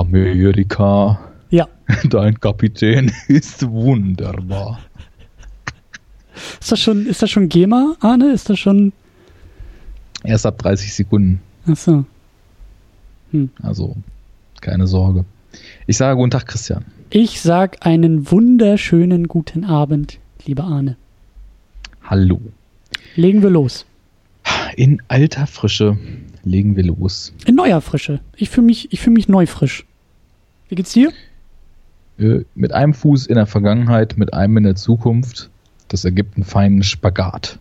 Amerika, Ja. dein Kapitän ist wunderbar. Ist das schon, ist das schon GEMA, Arne? Ist das schon. Erst ab 30 Sekunden, Achso. also keine Sorge. Ich sage guten Tag, Christian. Ich sag einen wunderschönen guten Abend, lieber Arne. Hallo. Legen wir los. In alter Frische legen wir los. In neuer Frische. Ich fühle mich, ich fühl mich neu frisch. Wie geht's dir? Äh, Mit einem Fuß in der Vergangenheit, mit einem in der Zukunft. Das ergibt einen feinen Spagat.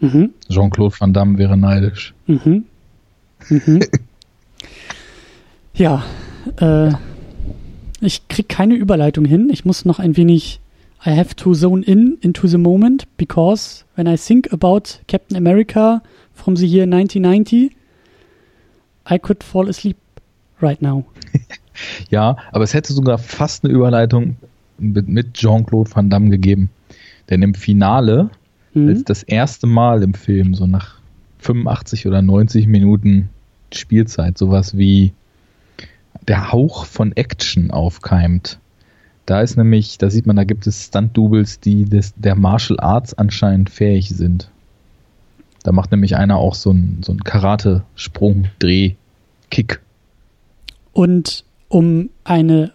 Mhm. Jean-Claude Van Damme wäre neidisch. Mhm. Mhm. ja, äh, ich krieg keine Überleitung hin. Ich muss noch ein wenig. I have to zone in into the moment because when I think about Captain America from the year 1990, I could fall asleep right now. Ja, aber es hätte sogar fast eine Überleitung mit, mit Jean-Claude Van Damme gegeben. Denn im Finale, Mhm. als das erste Mal im Film, so nach 85 oder 90 Minuten Spielzeit, sowas wie der Hauch von Action aufkeimt. Da ist nämlich, da sieht man, da gibt es Stunt-Doubles, die des, der Martial Arts anscheinend fähig sind. Da macht nämlich einer auch so einen so einen Karate-Sprung, Dreh, Kick. Und um eine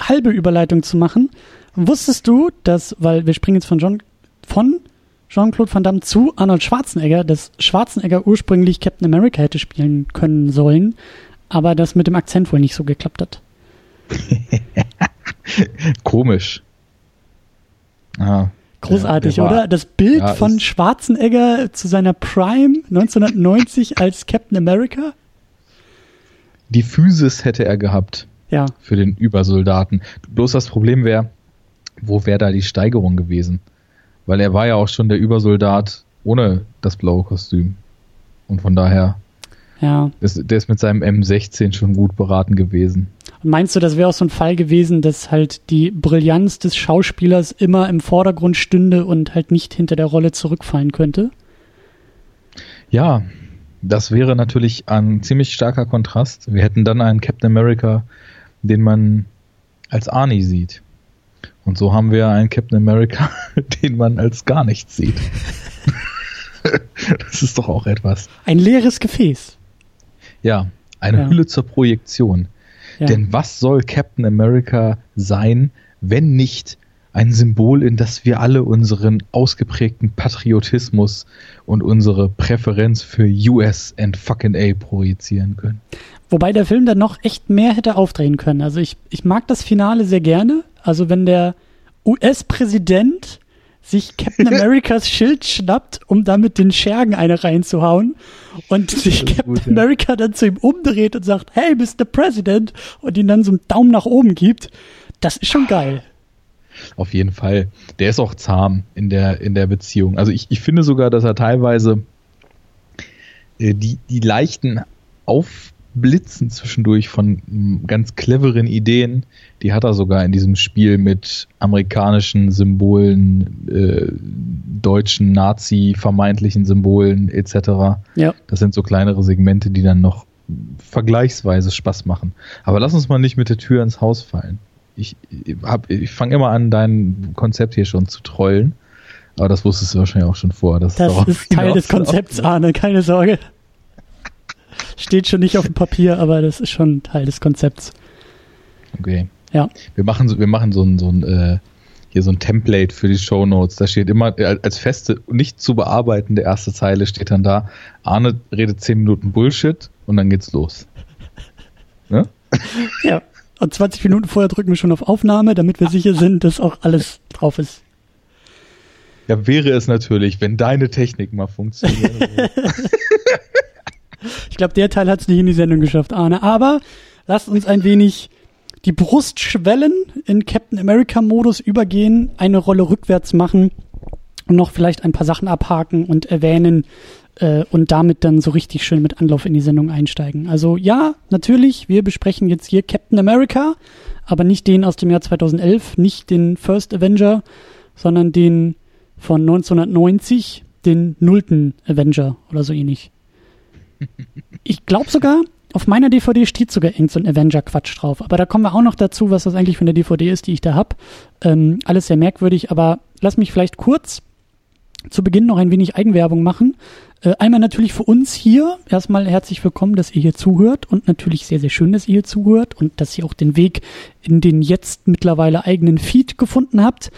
halbe Überleitung zu machen, wusstest du, dass, weil wir springen jetzt von John, von Jean-Claude Van Damme zu Arnold Schwarzenegger, dass Schwarzenegger ursprünglich Captain America hätte spielen können sollen, aber das mit dem Akzent wohl nicht so geklappt hat. Komisch. Ah, Großartig, Der- der oder? Das Bild Ja, von Schwarzenegger zu seiner Prime 1990 als Captain America. Die Physis hätte er gehabt Ja, für den Übersoldaten. Bloß das Problem wäre, wo wäre da die Steigerung gewesen? Weil er war ja auch schon der Übersoldat ohne das blaue Kostüm. Und von daher, ja. ist, der ist mit seinem M16 schon gut beraten gewesen. Und meinst du, das wäre auch so ein Fall gewesen, dass halt die Brillanz des Schauspielers immer im Vordergrund stünde und halt nicht hinter der Rolle zurückfallen könnte? Ja, das wäre natürlich ein ziemlich starker Kontrast. Wir hätten dann einen Captain America, den man als Arnie sieht. Und so haben wir einen Captain America, den man als gar nichts sieht. das ist doch auch etwas. Ein leeres Gefäß. Ja, eine Ja. Hülle zur Projektion. Ja. Denn was soll Captain America sein, wenn nicht ein Symbol, in das wir alle unseren ausgeprägten Patriotismus und unsere Präferenz für US and fucking A projizieren können? Wobei der Film dann noch echt mehr hätte aufdrehen können. Also ich, ich mag das Finale sehr gerne. Also wenn der US-Präsident sich Captain Americas Schild schnappt, um damit den Schergen eine reinzuhauen und sich Captain gut, ja. America dann zu ihm umdreht und sagt, hey, Mr. President und ihn dann so einen Daumen nach oben gibt, das ist schon geil. Auf jeden Fall. Der ist auch zahm in der, in der Beziehung. Also ich, ich finde sogar, dass er teilweise äh, die, die leichten Aufblitzen zwischendurch von mm, ganz cleveren Ideen, die hat er sogar in diesem Spiel mit amerikanischen Symbolen, äh, deutschen Nazi vermeintlichen Symbolen etc. Ja. Das sind so kleinere Segmente, die dann noch vergleichsweise Spaß machen. Aber lass uns mal nicht mit der Tür ins Haus fallen. Ich, hab, ich fange immer an, dein Konzept hier schon zu trollen. Aber das wusstest du wahrscheinlich auch schon vor. Das ist Teil des. Konzepts, Arne, keine Sorge. Steht schon nicht auf dem Papier, aber das ist schon Teil des Konzepts. Okay. Ja. Wir machen so, wir machen so ein, so ein äh, hier so ein Template für die Show Notes. Da steht immer äh, als feste, nicht zu bearbeitende erste Zeile steht dann da, Arne redet 10 Minuten Bullshit und dann geht's los. Ne? Ja. Und 20 Minuten vorher drücken wir schon auf Aufnahme, damit wir sicher sind, dass auch alles drauf ist. Ja, wäre es natürlich, wenn deine Technik mal funktioniert. Ich glaube, der Teil hat es nicht in die Sendung geschafft, Arne. Aber lasst uns ein wenig die Brust schwellen, in Captain America-Modus übergehen, eine Rolle rückwärts machen und noch vielleicht ein paar Sachen abhaken und erwähnen äh, und damit dann so richtig schön mit Anlauf in die Sendung einsteigen. Also ja, natürlich, wir besprechen jetzt hier Captain America, aber nicht den aus dem Jahr 2011, nicht den First Avenger, sondern den von 1990, den nullten Avenger oder so ähnlich. Ich glaube sogar, auf meiner DVD steht sogar irgend so ein Avenger-Quatsch drauf. Aber da kommen wir auch noch dazu, was das eigentlich für eine DVD ist, die ich da habe. Ähm, alles sehr merkwürdig, aber lass mich vielleicht kurz zu Beginn noch ein wenig Eigenwerbung machen. Äh, einmal natürlich für uns hier. Erstmal herzlich willkommen, dass ihr hier zuhört und natürlich sehr, sehr schön, dass ihr hier zuhört und dass ihr auch den Weg in den jetzt mittlerweile eigenen Feed gefunden habt.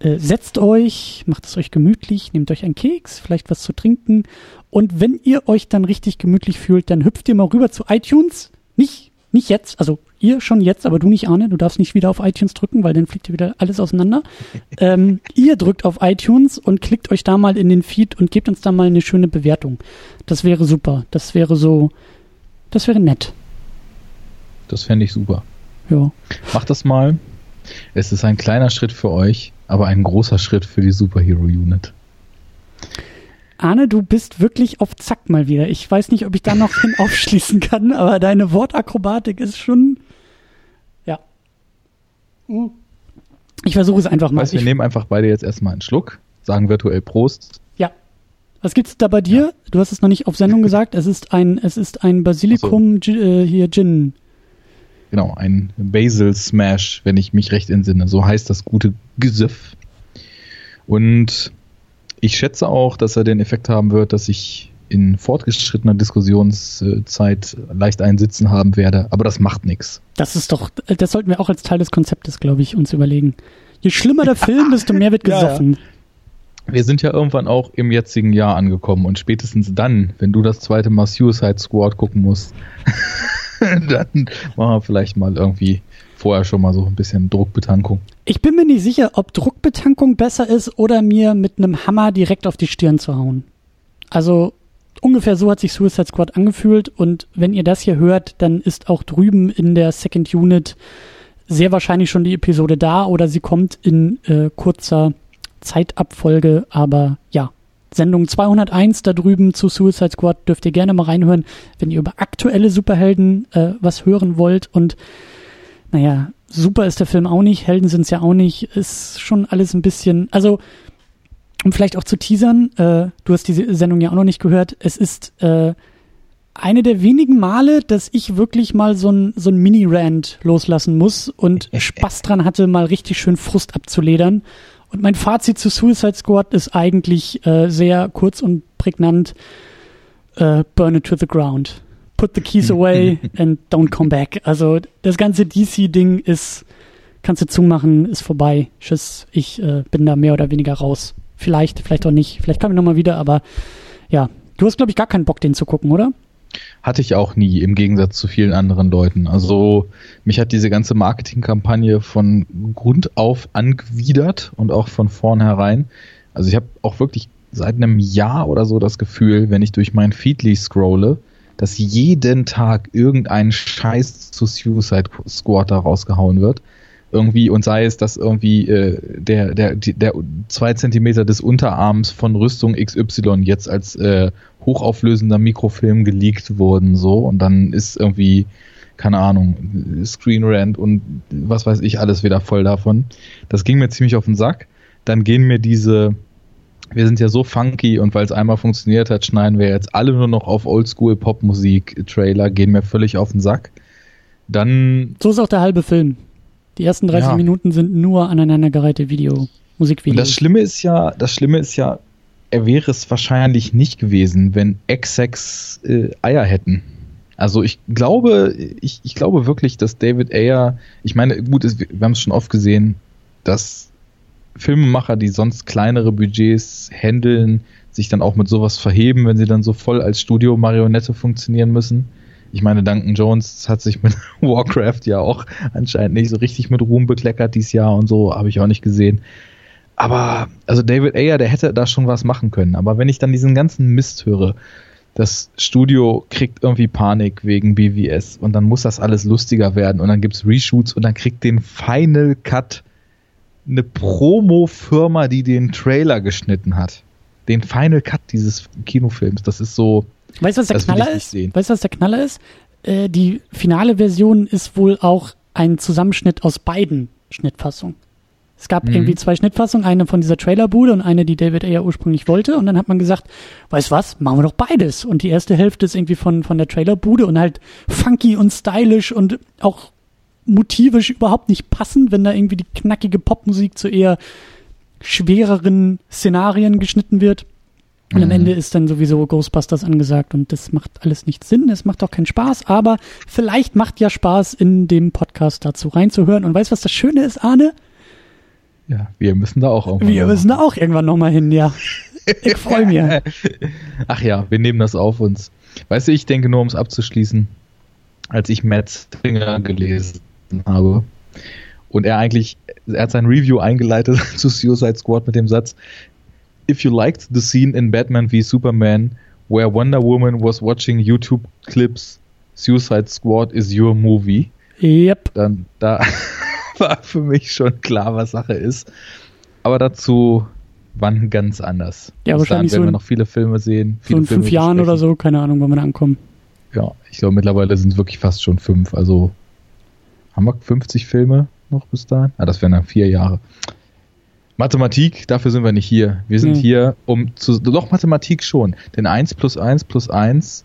Äh, setzt euch, macht es euch gemütlich, nehmt euch einen Keks, vielleicht was zu trinken und wenn ihr euch dann richtig gemütlich fühlt, dann hüpft ihr mal rüber zu iTunes. Nicht, nicht jetzt, also ihr schon jetzt, aber du nicht, Arne. Du darfst nicht wieder auf iTunes drücken, weil dann fliegt dir wieder alles auseinander. ähm, ihr drückt auf iTunes und klickt euch da mal in den Feed und gebt uns da mal eine schöne Bewertung. Das wäre super. Das wäre so, das wäre nett. Das fände ich super. Ja. Macht das mal. Es ist ein kleiner Schritt für euch, aber ein großer Schritt für die Superhero Unit. Arne, du bist wirklich auf Zack mal wieder. Ich weiß nicht, ob ich da noch hin aufschließen kann, aber deine Wortakrobatik ist schon. Ja. Hm. Ich versuche es einfach mal. Weißt, wir ich, nehmen einfach beide jetzt erstmal einen Schluck, sagen virtuell Prost. Ja. Was gibt's da bei dir? Ja. Du hast es noch nicht auf Sendung gesagt. Es ist ein, es ist ein Basilikum so. äh, hier Gin. Genau, ein Basil Smash, wenn ich mich recht entsinne. So heißt das gute Gesöff. Und ich schätze auch, dass er den Effekt haben wird, dass ich in fortgeschrittener Diskussionszeit leicht einsitzen haben werde, aber das macht nichts. Das ist doch, das sollten wir auch als Teil des Konzeptes, glaube ich, uns überlegen. Je schlimmer der Film, desto mehr wird gesoffen. Ja, ja. Wir sind ja irgendwann auch im jetzigen Jahr angekommen und spätestens dann, wenn du das zweite Mal Suicide Squad gucken musst, dann machen wir vielleicht mal irgendwie vorher schon mal so ein bisschen Druckbetankung. Ich bin mir nicht sicher, ob Druckbetankung besser ist oder mir mit einem Hammer direkt auf die Stirn zu hauen. Also ungefähr so hat sich Suicide Squad angefühlt und wenn ihr das hier hört, dann ist auch drüben in der Second Unit sehr wahrscheinlich schon die Episode da oder sie kommt in äh, kurzer Zeitabfolge, aber ja. Sendung 201 da drüben zu Suicide Squad dürft ihr gerne mal reinhören, wenn ihr über aktuelle Superhelden äh, was hören wollt und naja, super ist der Film auch nicht, Helden sind es ja auch nicht, ist schon alles ein bisschen, also um vielleicht auch zu teasern, äh, du hast diese Sendung ja auch noch nicht gehört, es ist äh, eine der wenigen Male, dass ich wirklich mal so ein, so ein Mini-Rant loslassen muss und Spaß dran hatte, mal richtig schön Frust abzuledern. Und mein Fazit zu Suicide Squad ist eigentlich äh, sehr kurz und prägnant. Äh, burn it to the ground put the keys away and don't come back. Also das ganze DC-Ding ist, kannst du zumachen, ist vorbei. Tschüss, ich äh, bin da mehr oder weniger raus. Vielleicht, vielleicht auch nicht. Vielleicht komme ich nochmal wieder, aber ja. Du hast, glaube ich, gar keinen Bock, den zu gucken, oder? Hatte ich auch nie, im Gegensatz zu vielen anderen Leuten. Also mich hat diese ganze Marketingkampagne von Grund auf angewidert und auch von vornherein. Also ich habe auch wirklich seit einem Jahr oder so das Gefühl, wenn ich durch mein Feedly scrolle, dass jeden Tag irgendein Scheiß zu Suicide Squad da rausgehauen wird. Irgendwie, und sei es, dass irgendwie äh, der, der, der zwei Zentimeter des Unterarms von Rüstung XY jetzt als äh, hochauflösender Mikrofilm geleakt wurden, so, und dann ist irgendwie, keine Ahnung, Screen Rant und was weiß ich, alles wieder voll davon. Das ging mir ziemlich auf den Sack. Dann gehen mir diese, wir sind ja so funky und weil es einmal funktioniert hat, schneiden wir jetzt alle nur noch auf Oldschool-Popmusik-Trailer, gehen mir völlig auf den Sack. Dann. So ist auch der halbe Film. Die ersten 30 ja. Minuten sind nur aneinandergereihte Video, Musikvideos. Und das Schlimme ist ja, das Schlimme ist ja, er wäre es wahrscheinlich nicht gewesen, wenn X6 äh, Eier hätten. Also ich glaube, ich, ich glaube wirklich, dass David Ayer, ich meine, gut, wir haben es schon oft gesehen, dass Filmemacher, die sonst kleinere Budgets handeln, sich dann auch mit sowas verheben, wenn sie dann so voll als Studio-Marionette funktionieren müssen. Ich meine, Duncan Jones hat sich mit Warcraft ja auch anscheinend nicht so richtig mit Ruhm bekleckert dieses Jahr und so, habe ich auch nicht gesehen. Aber, also David Ayer, der hätte da schon was machen können. Aber wenn ich dann diesen ganzen Mist höre, das Studio kriegt irgendwie Panik wegen BVS und dann muss das alles lustiger werden und dann gibt's Reshoots und dann kriegt den Final Cut eine Promo-Firma, die den Trailer geschnitten hat. Den Final Cut dieses Kinofilms. Das ist so. Weißt du, was der Knaller ist? Weißt du, was der Knaller ist? Äh, die finale Version ist wohl auch ein Zusammenschnitt aus beiden Schnittfassungen. Es gab mhm. irgendwie zwei Schnittfassungen, eine von dieser Trailerbude und eine, die David Ayer ursprünglich wollte. Und dann hat man gesagt, weißt was, machen wir doch beides. Und die erste Hälfte ist irgendwie von, von der Trailerbude und halt funky und stylisch und auch motivisch überhaupt nicht passend, wenn da irgendwie die knackige Popmusik zu eher schwereren Szenarien geschnitten wird. Und am mhm. Ende ist dann sowieso Ghostbusters angesagt und das macht alles nicht Sinn, es macht auch keinen Spaß, aber vielleicht macht ja Spaß, in dem Podcast dazu reinzuhören. Und weißt du, was das Schöne ist, Arne? Ja, wir müssen da auch irgendwann Wir müssen da auch irgendwann nochmal hin, ja. Ich freue mich. Ach ja, wir nehmen das auf uns. Weißt du, ich denke nur, um es abzuschließen, als ich Matt Stringer gelesen habe und er eigentlich, er hat sein Review eingeleitet zu Suicide Squad mit dem Satz, if you liked the scene in Batman v Superman where Wonder Woman was watching YouTube clips, Suicide Squad is your movie. Yep. Dann da war für mich schon klar, was Sache ist. Aber dazu wann ganz anders. Ja, Bis wahrscheinlich dann, wenn so wir noch viele Filme sehen. Viele so in Filme fünf Jahren oder so, keine Ahnung, wann wir ankommen. Ja, ich glaube mittlerweile sind es wirklich fast schon fünf. Also haben wir 50 Filme noch bis dahin? Ah, das wären dann vier Jahre. Mathematik, dafür sind wir nicht hier. Wir sind hm. hier, um zu. Doch, Mathematik schon. Denn 1 plus 1 plus 1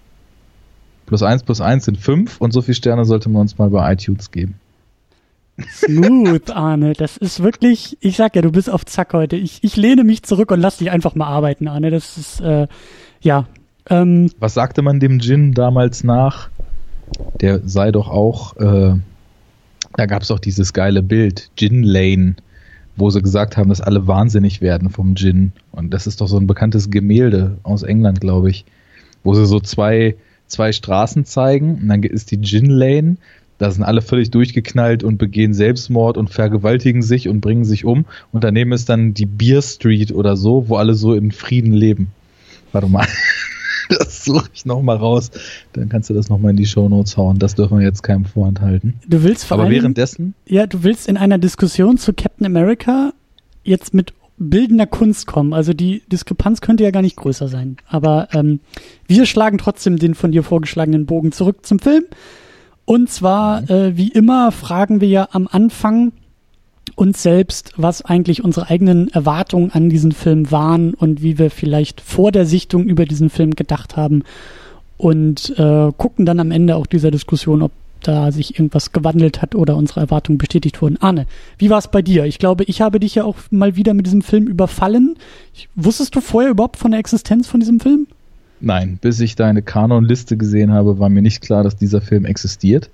plus 1 plus 1 sind 5 und so viele Sterne sollte man uns mal bei iTunes geben. Smooth, Arne. Das ist wirklich, ich sag ja, du bist auf Zack heute. Ich, ich lehne mich zurück und lass dich einfach mal arbeiten, Arne. Das ist, äh, ja. Ähm, Was sagte man dem Gin damals nach? Der sei doch auch, äh, da gab es doch dieses geile Bild, Gin Lane wo sie gesagt haben, dass alle wahnsinnig werden vom Gin. Und das ist doch so ein bekanntes Gemälde aus England, glaube ich, wo sie so zwei, zwei Straßen zeigen und dann ist die Gin Lane. Da sind alle völlig durchgeknallt und begehen Selbstmord und vergewaltigen sich und bringen sich um. Und daneben ist dann die Beer Street oder so, wo alle so in Frieden leben. Warte mal. das suche ich nochmal raus. Dann kannst du das nochmal in die Shownotes hauen. Das dürfen wir jetzt keinem vorenthalten. Du willst vor Aber allem, währenddessen? Ja, du willst in einer Diskussion zu Captain America jetzt mit bildender Kunst kommen. Also die Diskrepanz könnte ja gar nicht größer sein. Aber ähm, wir schlagen trotzdem den von dir vorgeschlagenen Bogen zurück zum Film. Und zwar, mhm. äh, wie immer, fragen wir ja am Anfang, uns selbst, was eigentlich unsere eigenen Erwartungen an diesen Film waren und wie wir vielleicht vor der Sichtung über diesen Film gedacht haben und äh, gucken dann am Ende auch dieser Diskussion, ob da sich irgendwas gewandelt hat oder unsere Erwartungen bestätigt wurden. Arne, wie war es bei dir? Ich glaube, ich habe dich ja auch mal wieder mit diesem Film überfallen. Wusstest du vorher überhaupt von der Existenz von diesem Film? Nein, bis ich deine Kanonliste gesehen habe, war mir nicht klar, dass dieser Film existiert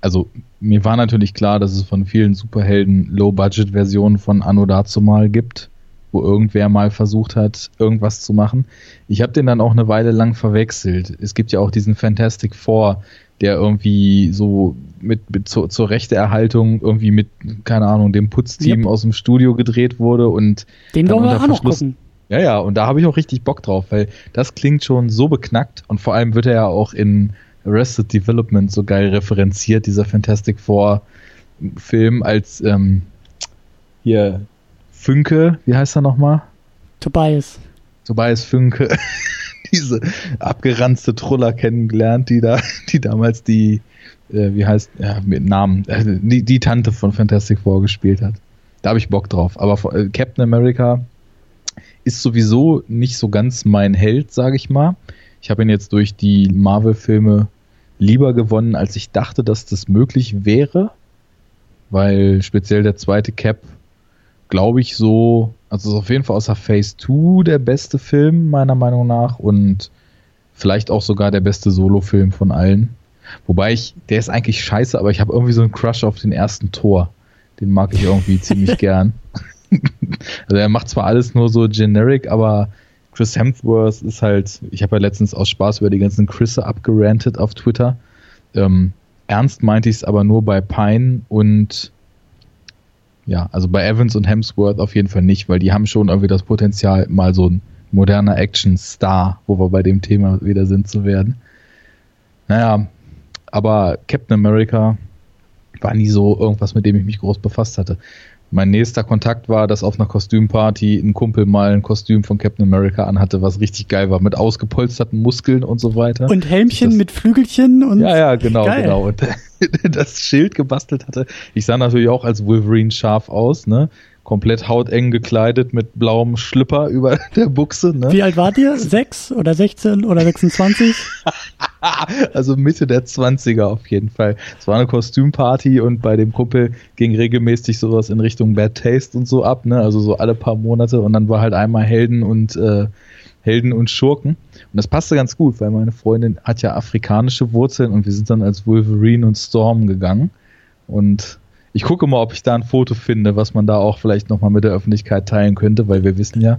also mir war natürlich klar, dass es von vielen Superhelden Low-Budget-Versionen von Anno dazumal gibt, wo irgendwer mal versucht hat, irgendwas zu machen. Ich habe den dann auch eine Weile lang verwechselt. Es gibt ja auch diesen Fantastic Four, der irgendwie so mit, mit zur, zur Rechteerhaltung irgendwie mit, keine Ahnung, dem Putzteam yep. aus dem Studio gedreht wurde und den wollen wir auch noch gucken. Ja, ja, und da habe ich auch richtig Bock drauf, weil das klingt schon so beknackt und vor allem wird er ja auch in Arrested Development so geil referenziert, dieser Fantastic Four Film als ähm, hier Fünke, wie heißt er nochmal? Tobias. Tobias Fünke, diese abgeranzte Truller kennengelernt, die da, die damals die, äh, wie heißt, ja, mit Namen, äh, die, die Tante von Fantastic Four gespielt hat. Da habe ich Bock drauf. Aber äh, Captain America ist sowieso nicht so ganz mein Held, sage ich mal. Ich habe ihn jetzt durch die Marvel-Filme lieber gewonnen, als ich dachte, dass das möglich wäre, weil speziell der zweite Cap, glaube ich, so, also ist auf jeden Fall außer Phase 2 der beste Film, meiner Meinung nach, und vielleicht auch sogar der beste Solo-Film von allen. Wobei ich, der ist eigentlich scheiße, aber ich habe irgendwie so einen Crush auf den ersten Tor. Den mag ich irgendwie ziemlich gern. also er macht zwar alles nur so generic, aber Chris Hemsworth ist halt, ich habe ja letztens aus Spaß über die ganzen Chrisse abgerantet auf Twitter. Ähm, ernst meinte ich es aber nur bei Pine und ja, also bei Evans und Hemsworth auf jeden Fall nicht, weil die haben schon irgendwie das Potenzial, mal so ein moderner Action-Star, wo wir bei dem Thema wieder sind, zu werden. Naja, aber Captain America war nie so irgendwas, mit dem ich mich groß befasst hatte. Mein nächster Kontakt war, dass auf einer Kostümparty ein Kumpel mal ein Kostüm von Captain America anhatte, was richtig geil war, mit ausgepolsterten Muskeln und so weiter. Und Helmchen das, mit Flügelchen und. Ja, ja, genau, geil. genau. Und das Schild gebastelt hatte. Ich sah natürlich auch als Wolverine scharf aus, ne? komplett hauteng gekleidet mit blauem Schlüpper über der Buchse. Ne? Wie alt wart ihr? Sechs oder 16 oder 26? also Mitte der 20er auf jeden Fall. Es war eine Kostümparty und bei dem Kumpel ging regelmäßig sowas in Richtung Bad Taste und so ab, ne? Also so alle paar Monate und dann war halt einmal Helden und äh, Helden und Schurken. Und das passte ganz gut, weil meine Freundin hat ja afrikanische Wurzeln und wir sind dann als Wolverine und Storm gegangen. Und ich gucke mal, ob ich da ein Foto finde, was man da auch vielleicht nochmal mit der Öffentlichkeit teilen könnte, weil wir wissen ja,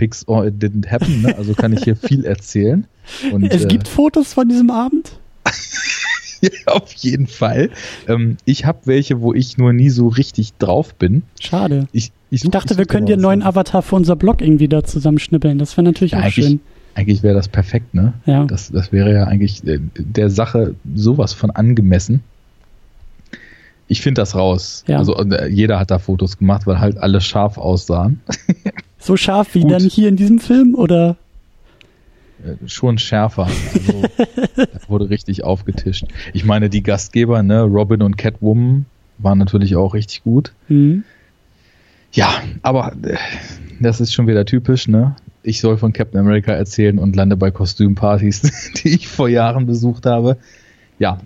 Pics or it didn't happen, ne? also kann ich hier viel erzählen. Und, es gibt äh, Fotos von diesem Abend? ja, auf jeden Fall. Ähm, ich habe welche, wo ich nur nie so richtig drauf bin. Schade. Ich, ich, ich dachte, wir können dir einen neuen Avatar für unser Blog irgendwie da zusammenschnippeln. Das wäre natürlich ja, auch schön. Eigentlich wäre das perfekt, ne? Ja. Das, das wäre ja eigentlich äh, der Sache sowas von angemessen. Ich finde das raus. Ja. Also äh, jeder hat da Fotos gemacht, weil halt alle scharf aussahen. So scharf wie Gut. dann hier in diesem Film, oder? Äh, schon schärfer. Also, wurde richtig aufgetischt. Ich meine, die Gastgeber, ne, Robin und Catwoman, waren natürlich auch richtig gut. Mhm. Ja, aber das ist schon wieder typisch, ne? Ich soll von Captain America erzählen und lande bei Kostümpartys, die ich vor Jahren besucht habe. Ja,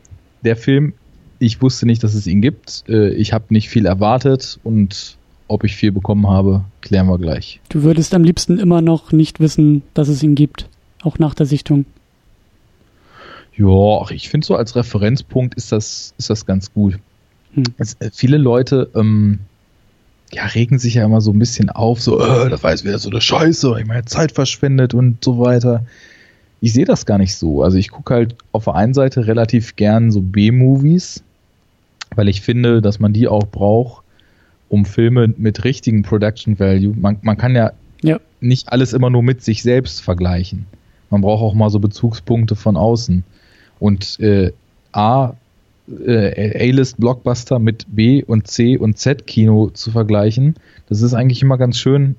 der Film, ich wusste nicht, dass es ihn gibt. Äh, ich habe nicht viel erwartet und ob ich viel bekommen habe, klären wir gleich. Du würdest am liebsten immer noch nicht wissen, dass es ihn gibt, auch nach der Sichtung. Ja, ich finde so als Referenzpunkt ist das, ist das ganz gut. Hm. Es, äh, viele Leute ähm, ja, regen sich ja immer so ein bisschen auf, so, äh, das jetzt wieder so eine Scheiße, ich meine Zeit verschwendet und so weiter. Ich sehe das gar nicht so. Also ich gucke halt auf der einen Seite relativ gern so B-Movies, weil ich finde, dass man die auch braucht, um Filme mit richtigen Production Value. Man, man kann ja, ja nicht alles immer nur mit sich selbst vergleichen. Man braucht auch mal so Bezugspunkte von außen. Und äh, A, äh, A-List Blockbuster mit B und C und Z Kino zu vergleichen, das ist eigentlich immer ganz schön,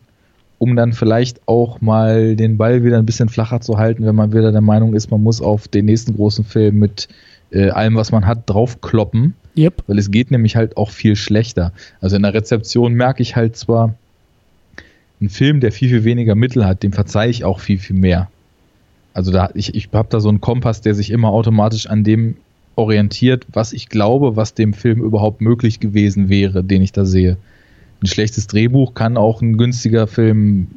um dann vielleicht auch mal den Ball wieder ein bisschen flacher zu halten, wenn man wieder der Meinung ist, man muss auf den nächsten großen Film mit äh, allem, was man hat, draufkloppen. Yep. Weil es geht nämlich halt auch viel schlechter. Also in der Rezeption merke ich halt zwar, ein Film, der viel, viel weniger Mittel hat, dem verzeihe ich auch viel, viel mehr. Also da, ich, ich habe da so einen Kompass, der sich immer automatisch an dem orientiert, was ich glaube, was dem Film überhaupt möglich gewesen wäre, den ich da sehe. Ein schlechtes Drehbuch kann auch ein günstiger Film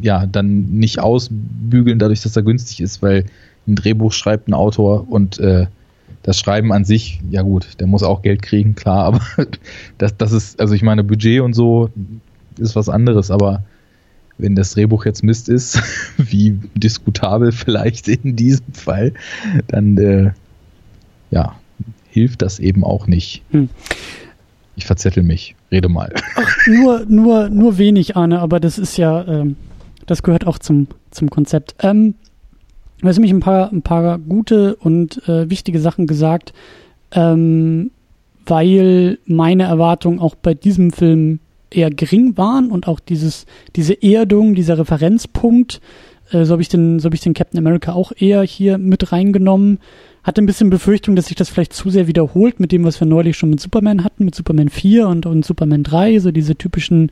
ja dann nicht ausbügeln, dadurch, dass er günstig ist, weil ein Drehbuch schreibt ein Autor und äh, das Schreiben an sich, ja gut, der muss auch Geld kriegen, klar, aber das, das ist, also ich meine, Budget und so ist was anderes, aber wenn das Drehbuch jetzt Mist ist, wie diskutabel vielleicht in diesem Fall, dann äh, ja, hilft das eben auch nicht. Hm. Ich verzettel mich, rede mal. Ach, nur, nur, nur wenig, Arne, aber das ist ja, ähm, das gehört auch zum, zum Konzept. Ähm, Du hast nämlich ein paar, ein paar gute und äh, wichtige Sachen gesagt, ähm, weil meine Erwartungen auch bei diesem Film eher gering waren und auch dieses, diese Erdung, dieser Referenzpunkt, äh, so habe ich den, so habe ich den Captain America auch eher hier mit reingenommen. Hatte ein bisschen Befürchtung, dass sich das vielleicht zu sehr wiederholt mit dem, was wir neulich schon mit Superman hatten, mit Superman 4 und, und Superman 3, so diese typischen,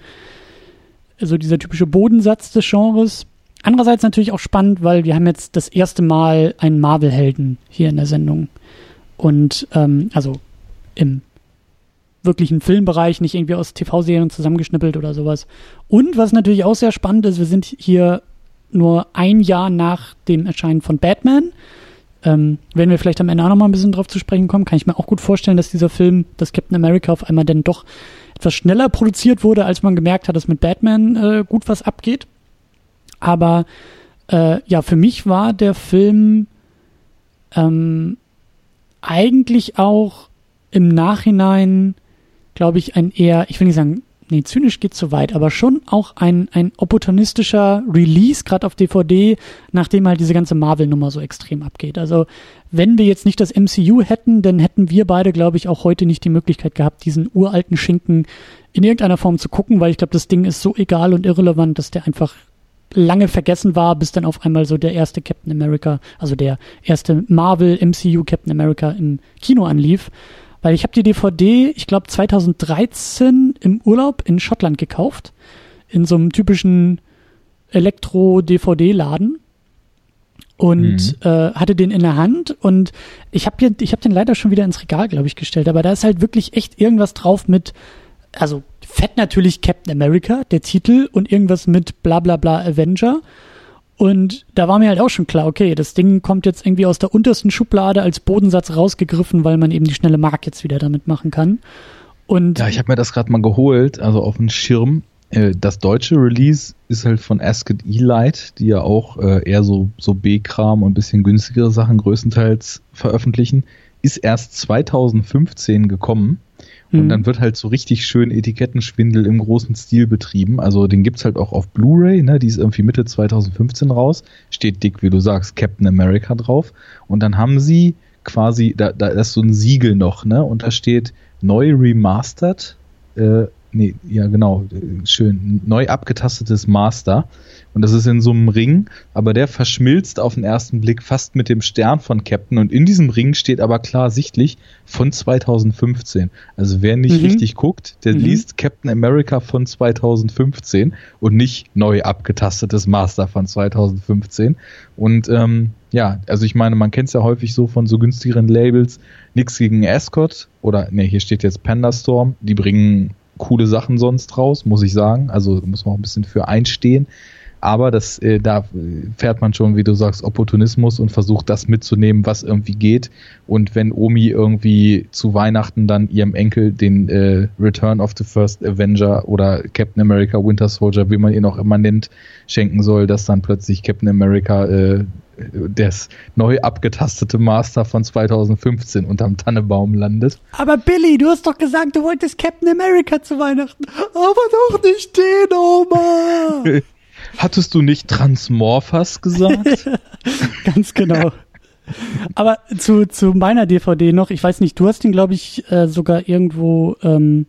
so dieser typische Bodensatz des Genres. Andererseits natürlich auch spannend, weil wir haben jetzt das erste Mal einen Marvel-Helden hier in der Sendung. Und ähm, also im wirklichen Filmbereich, nicht irgendwie aus TV-Serien zusammengeschnippelt oder sowas. Und was natürlich auch sehr spannend ist, wir sind hier nur ein Jahr nach dem Erscheinen von Batman. Ähm, wenn wir vielleicht am Ende auch noch mal ein bisschen drauf zu sprechen kommen, kann ich mir auch gut vorstellen, dass dieser Film, dass Captain America auf einmal dann doch etwas schneller produziert wurde, als man gemerkt hat, dass mit Batman äh, gut was abgeht. Aber äh, ja, für mich war der Film ähm, eigentlich auch im Nachhinein, glaube ich, ein eher, ich will nicht sagen, nee, zynisch geht zu weit, aber schon auch ein, ein opportunistischer Release, gerade auf DVD, nachdem halt diese ganze Marvel-Nummer so extrem abgeht. Also, wenn wir jetzt nicht das MCU hätten, dann hätten wir beide, glaube ich, auch heute nicht die Möglichkeit gehabt, diesen uralten Schinken in irgendeiner Form zu gucken, weil ich glaube, das Ding ist so egal und irrelevant, dass der einfach lange vergessen war, bis dann auf einmal so der erste Captain America, also der erste Marvel MCU Captain America im Kino anlief. Weil ich habe die DVD, ich glaube 2013 im Urlaub in Schottland gekauft. In so einem typischen Elektro-DVD-Laden. Und mhm. äh, hatte den in der Hand und ich habe ich hab den leider schon wieder ins Regal, glaube ich, gestellt. Aber da ist halt wirklich echt irgendwas drauf mit, also fett natürlich Captain America, der Titel und irgendwas mit bla bla bla Avenger. Und da war mir halt auch schon klar, okay, das Ding kommt jetzt irgendwie aus der untersten Schublade als Bodensatz rausgegriffen, weil man eben die schnelle Mark jetzt wieder damit machen kann. Und ja, ich habe mir das gerade mal geholt, also auf dem Schirm. Äh, das deutsche Release ist halt von Asket E-Light, die ja auch äh, eher so, so B-Kram und ein bisschen günstigere Sachen größtenteils veröffentlichen. Ist erst 2015 gekommen und mhm. dann wird halt so richtig schön Etikettenschwindel im großen Stil betrieben. Also den gibt's halt auch auf Blu-ray, ne? Die ist irgendwie Mitte 2015 raus. Steht dick, wie du sagst, Captain America drauf. Und dann haben sie quasi, da, da ist so ein Siegel noch, ne? Und da steht neu remastered, äh, nee, ja genau, schön, neu abgetastetes Master. Und das ist in so einem Ring, aber der verschmilzt auf den ersten Blick fast mit dem Stern von Captain. Und in diesem Ring steht aber klar sichtlich von 2015. Also wer nicht mhm. richtig guckt, der mhm. liest Captain America von 2015 und nicht neu abgetastetes Master von 2015. Und ähm, ja, also ich meine, man kennt es ja häufig so von so günstigeren Labels. Nix gegen Ascot oder ne, hier steht jetzt Panda Storm. Die bringen coole Sachen sonst raus, muss ich sagen. Also muss man auch ein bisschen für einstehen. Aber das, äh, da fährt man schon, wie du sagst, Opportunismus und versucht das mitzunehmen, was irgendwie geht. Und wenn Omi irgendwie zu Weihnachten dann ihrem Enkel den äh, Return of the First Avenger oder Captain America Winter Soldier, wie man ihn auch immer nennt, schenken soll, dass dann plötzlich Captain America äh, das neu abgetastete Master von 2015 unterm Tannebaum landet. Aber Billy, du hast doch gesagt, du wolltest Captain America zu Weihnachten. Aber doch nicht den, Oma. Hattest du nicht Transmorphas gesagt? Ganz genau. Aber zu, zu meiner DVD noch, ich weiß nicht, du hast den, glaube ich, äh, sogar irgendwo ähm,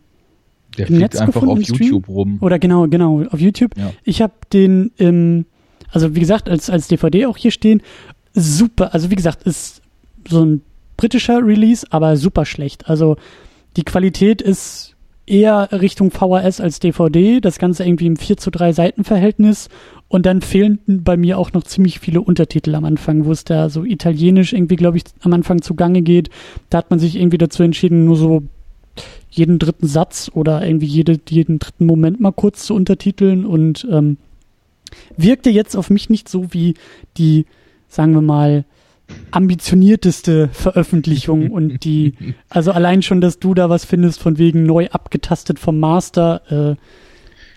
Der im Netz einfach gefunden, auf YouTube rum. Oder genau, genau, auf YouTube. Ja. Ich habe den im also wie gesagt, als, als DVD auch hier stehen. Super, also wie gesagt, ist so ein britischer Release, aber super schlecht. Also die Qualität ist eher Richtung VHS als DVD, das Ganze irgendwie im 4 zu 3 Seitenverhältnis und dann fehlen bei mir auch noch ziemlich viele Untertitel am Anfang, wo es da so italienisch irgendwie, glaube ich, am Anfang zugange geht. Da hat man sich irgendwie dazu entschieden, nur so jeden dritten Satz oder irgendwie jede, jeden dritten Moment mal kurz zu untertiteln und ähm, wirkte jetzt auf mich nicht so wie die, sagen wir mal, ambitionierteste Veröffentlichung und die, also allein schon, dass du da was findest von wegen neu abgetastet vom Master, äh,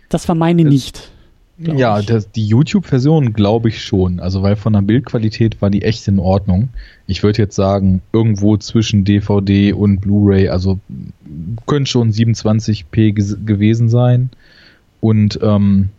das war meine nicht. Ja, das, die YouTube-Version glaube ich schon. Also weil von der Bildqualität war die echt in Ordnung. Ich würde jetzt sagen, irgendwo zwischen DVD und Blu-ray, also könnte schon 27p gewesen sein. Und ähm,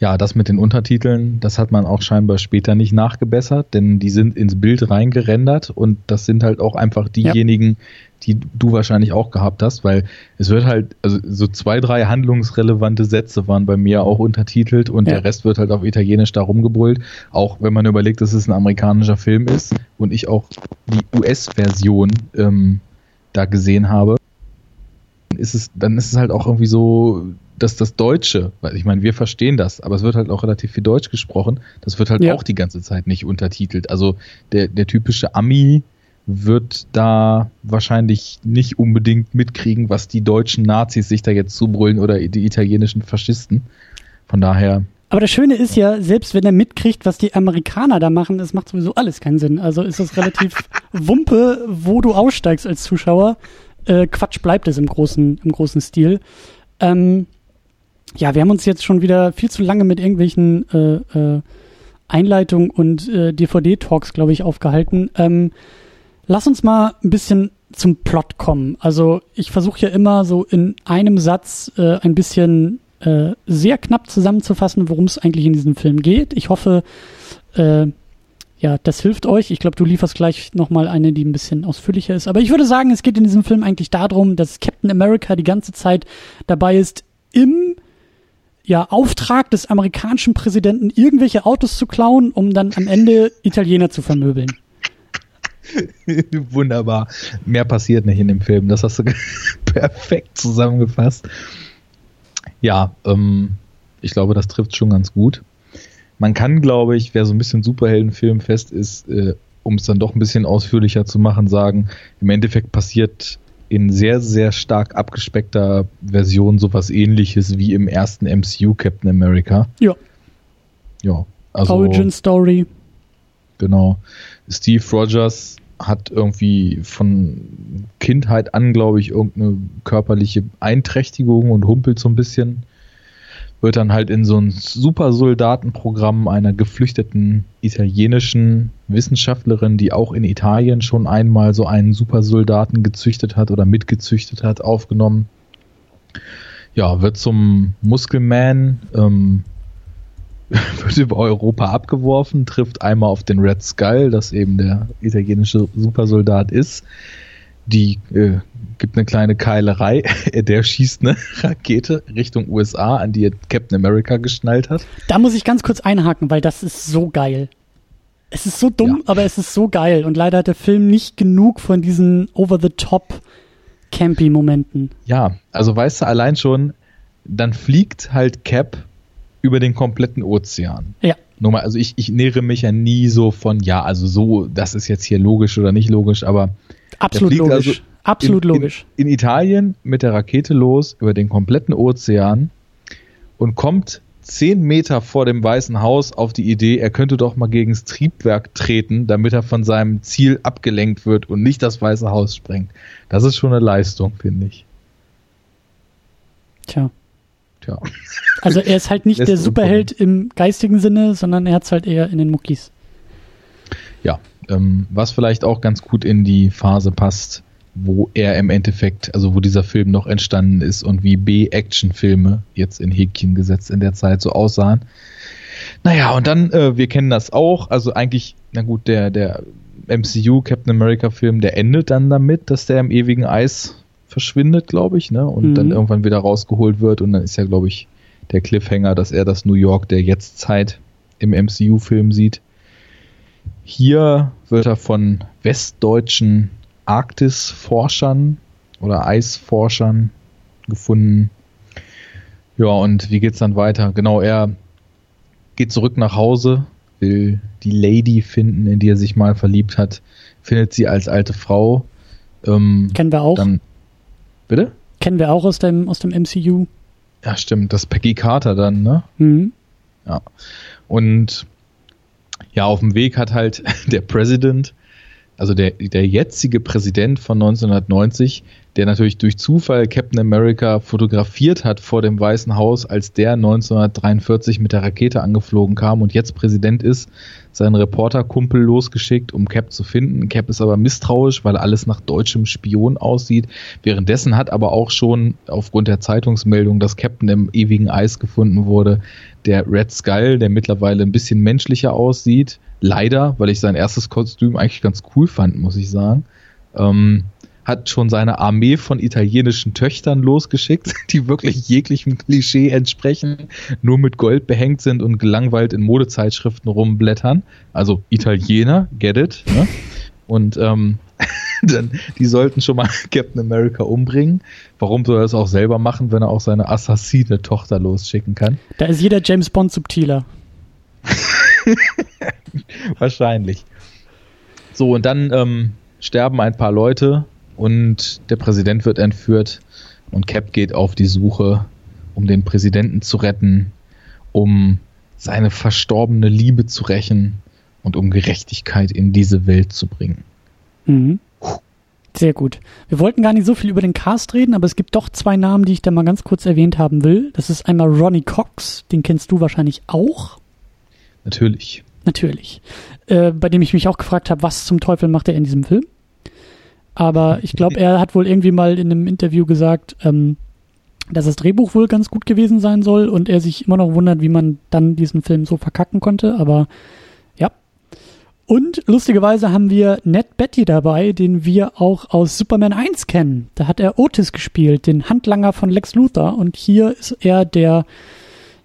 ja, das mit den Untertiteln, das hat man auch scheinbar später nicht nachgebessert, denn die sind ins Bild reingerendert und das sind halt auch einfach diejenigen, ja. die du wahrscheinlich auch gehabt hast, weil es wird halt, also so zwei, drei handlungsrelevante Sätze waren bei mir auch untertitelt und ja. der Rest wird halt auf Italienisch da rumgebrüllt. Auch wenn man überlegt, dass es ein amerikanischer Film ist und ich auch die US-Version ähm, da gesehen habe, ist es, dann ist es halt auch irgendwie so, dass das Deutsche, weil ich meine, wir verstehen das, aber es wird halt auch relativ viel Deutsch gesprochen, das wird halt ja. auch die ganze Zeit nicht untertitelt. Also der, der typische Ami wird da wahrscheinlich nicht unbedingt mitkriegen, was die deutschen Nazis sich da jetzt zubrüllen oder die italienischen Faschisten. Von daher. Aber das Schöne ist ja, selbst wenn er mitkriegt, was die Amerikaner da machen, es macht sowieso alles keinen Sinn. Also ist es relativ Wumpe, wo du aussteigst als Zuschauer. Äh, Quatsch bleibt es im großen, im großen Stil. Ähm, ja, wir haben uns jetzt schon wieder viel zu lange mit irgendwelchen äh, äh, Einleitungen und äh, DVD-Talks, glaube ich, aufgehalten. Ähm, lass uns mal ein bisschen zum Plot kommen. Also ich versuche ja immer so in einem Satz äh, ein bisschen äh, sehr knapp zusammenzufassen, worum es eigentlich in diesem Film geht. Ich hoffe, äh, ja, das hilft euch. Ich glaube, du lieferst gleich nochmal eine, die ein bisschen ausführlicher ist. Aber ich würde sagen, es geht in diesem Film eigentlich darum, dass Captain America die ganze Zeit dabei ist, im ja, Auftrag des amerikanischen Präsidenten, irgendwelche Autos zu klauen, um dann am Ende Italiener zu vermöbeln. Wunderbar. Mehr passiert nicht in dem Film. Das hast du perfekt zusammengefasst. Ja, ähm, ich glaube, das trifft schon ganz gut. Man kann, glaube ich, wer so ein bisschen Superheldenfilm fest ist, äh, um es dann doch ein bisschen ausführlicher zu machen, sagen, im Endeffekt passiert in sehr, sehr stark abgespeckter Version sowas ähnliches wie im ersten MCU Captain America. Ja. Ja. Also, Origin Story. Genau. Steve Rogers hat irgendwie von Kindheit an, glaube ich, irgendeine körperliche Einträchtigung und humpelt so ein bisschen. Wird dann halt in so ein Supersoldatenprogramm einer geflüchteten italienischen Wissenschaftlerin, die auch in Italien schon einmal so einen Supersoldaten gezüchtet hat oder mitgezüchtet hat, aufgenommen. Ja, wird zum Muskelman, ähm, wird über Europa abgeworfen, trifft einmal auf den Red Skull, das eben der italienische Supersoldat ist. Die äh, gibt eine kleine Keilerei. der schießt eine Rakete Richtung USA, an die Captain America geschnallt hat. Da muss ich ganz kurz einhaken, weil das ist so geil. Es ist so dumm, ja. aber es ist so geil. Und leider hat der Film nicht genug von diesen over-the-top Campy-Momenten. Ja, also weißt du allein schon, dann fliegt halt Cap über den kompletten Ozean. Ja. Nur mal, also ich, ich nähere mich ja nie so von, ja, also so, das ist jetzt hier logisch oder nicht logisch, aber. Absolut logisch. Also Absolut in, logisch. In, in Italien mit der Rakete los über den kompletten Ozean und kommt zehn Meter vor dem Weißen Haus auf die Idee, er könnte doch mal gegen das Triebwerk treten, damit er von seinem Ziel abgelenkt wird und nicht das Weiße Haus sprengt. Das ist schon eine Leistung, finde ich. Tja. Tja. Also er ist halt nicht der Superheld im geistigen Sinne, sondern er hat es halt eher in den Muckis. Ja, ähm, was vielleicht auch ganz gut in die Phase passt, wo er im Endeffekt, also wo dieser Film noch entstanden ist und wie B-Action-Filme jetzt in Häkchen gesetzt in der Zeit so aussahen. Naja, und dann, äh, wir kennen das auch, also eigentlich, na gut, der, der MCU Captain America Film, der endet dann damit, dass der im ewigen Eis verschwindet, glaube ich, ne? Und mhm. dann irgendwann wieder rausgeholt wird und dann ist ja, glaube ich, der Cliffhanger, dass er das New York der Jetztzeit im MCU-Film sieht. Hier wird er von westdeutschen Arktisforschern oder Eisforschern gefunden. Ja, und wie geht's dann weiter? Genau, er geht zurück nach Hause, will die Lady finden, in die er sich mal verliebt hat, findet sie als alte Frau. Ähm, Kennen wir auch. Dann, bitte? Kennen wir auch aus dem, aus dem MCU. Ja, stimmt. Das Peggy Carter dann, ne? Mhm. Ja. Und ja, auf dem Weg hat halt der President, also der, der jetzige Präsident von 1990, der natürlich durch Zufall Captain America fotografiert hat vor dem Weißen Haus, als der 1943 mit der Rakete angeflogen kam und jetzt Präsident ist, seinen Reporterkumpel losgeschickt, um Cap zu finden. Cap ist aber misstrauisch, weil alles nach deutschem Spion aussieht. Währenddessen hat aber auch schon aufgrund der Zeitungsmeldung, dass Captain im ewigen Eis gefunden wurde, der Red Skull, der mittlerweile ein bisschen menschlicher aussieht. Leider, weil ich sein erstes Kostüm eigentlich ganz cool fand, muss ich sagen. Ähm, hat schon seine Armee von italienischen Töchtern losgeschickt, die wirklich jeglichem Klischee entsprechen, nur mit Gold behängt sind und gelangweilt in Modezeitschriften rumblättern. Also Italiener, get it. Ne? Und ähm, dann, die sollten schon mal Captain America umbringen. Warum soll er es auch selber machen, wenn er auch seine assassine Tochter losschicken kann? Da ist jeder James Bond subtiler. Wahrscheinlich. So, und dann ähm, sterben ein paar Leute und der Präsident wird entführt und Cap geht auf die Suche, um den Präsidenten zu retten, um seine verstorbene Liebe zu rächen und um Gerechtigkeit in diese Welt zu bringen. Mhm. Sehr gut. Wir wollten gar nicht so viel über den Cast reden, aber es gibt doch zwei Namen, die ich da mal ganz kurz erwähnt haben will. Das ist einmal Ronnie Cox, den kennst du wahrscheinlich auch. Natürlich. Natürlich. Äh, bei dem ich mich auch gefragt habe, was zum Teufel macht er in diesem Film? Aber ich glaube, er hat wohl irgendwie mal in einem Interview gesagt, ähm, dass das Drehbuch wohl ganz gut gewesen sein soll und er sich immer noch wundert, wie man dann diesen Film so verkacken konnte. Aber. Und lustigerweise haben wir Ned Betty dabei, den wir auch aus Superman 1 kennen. Da hat er Otis gespielt, den Handlanger von Lex Luthor. Und hier ist er der,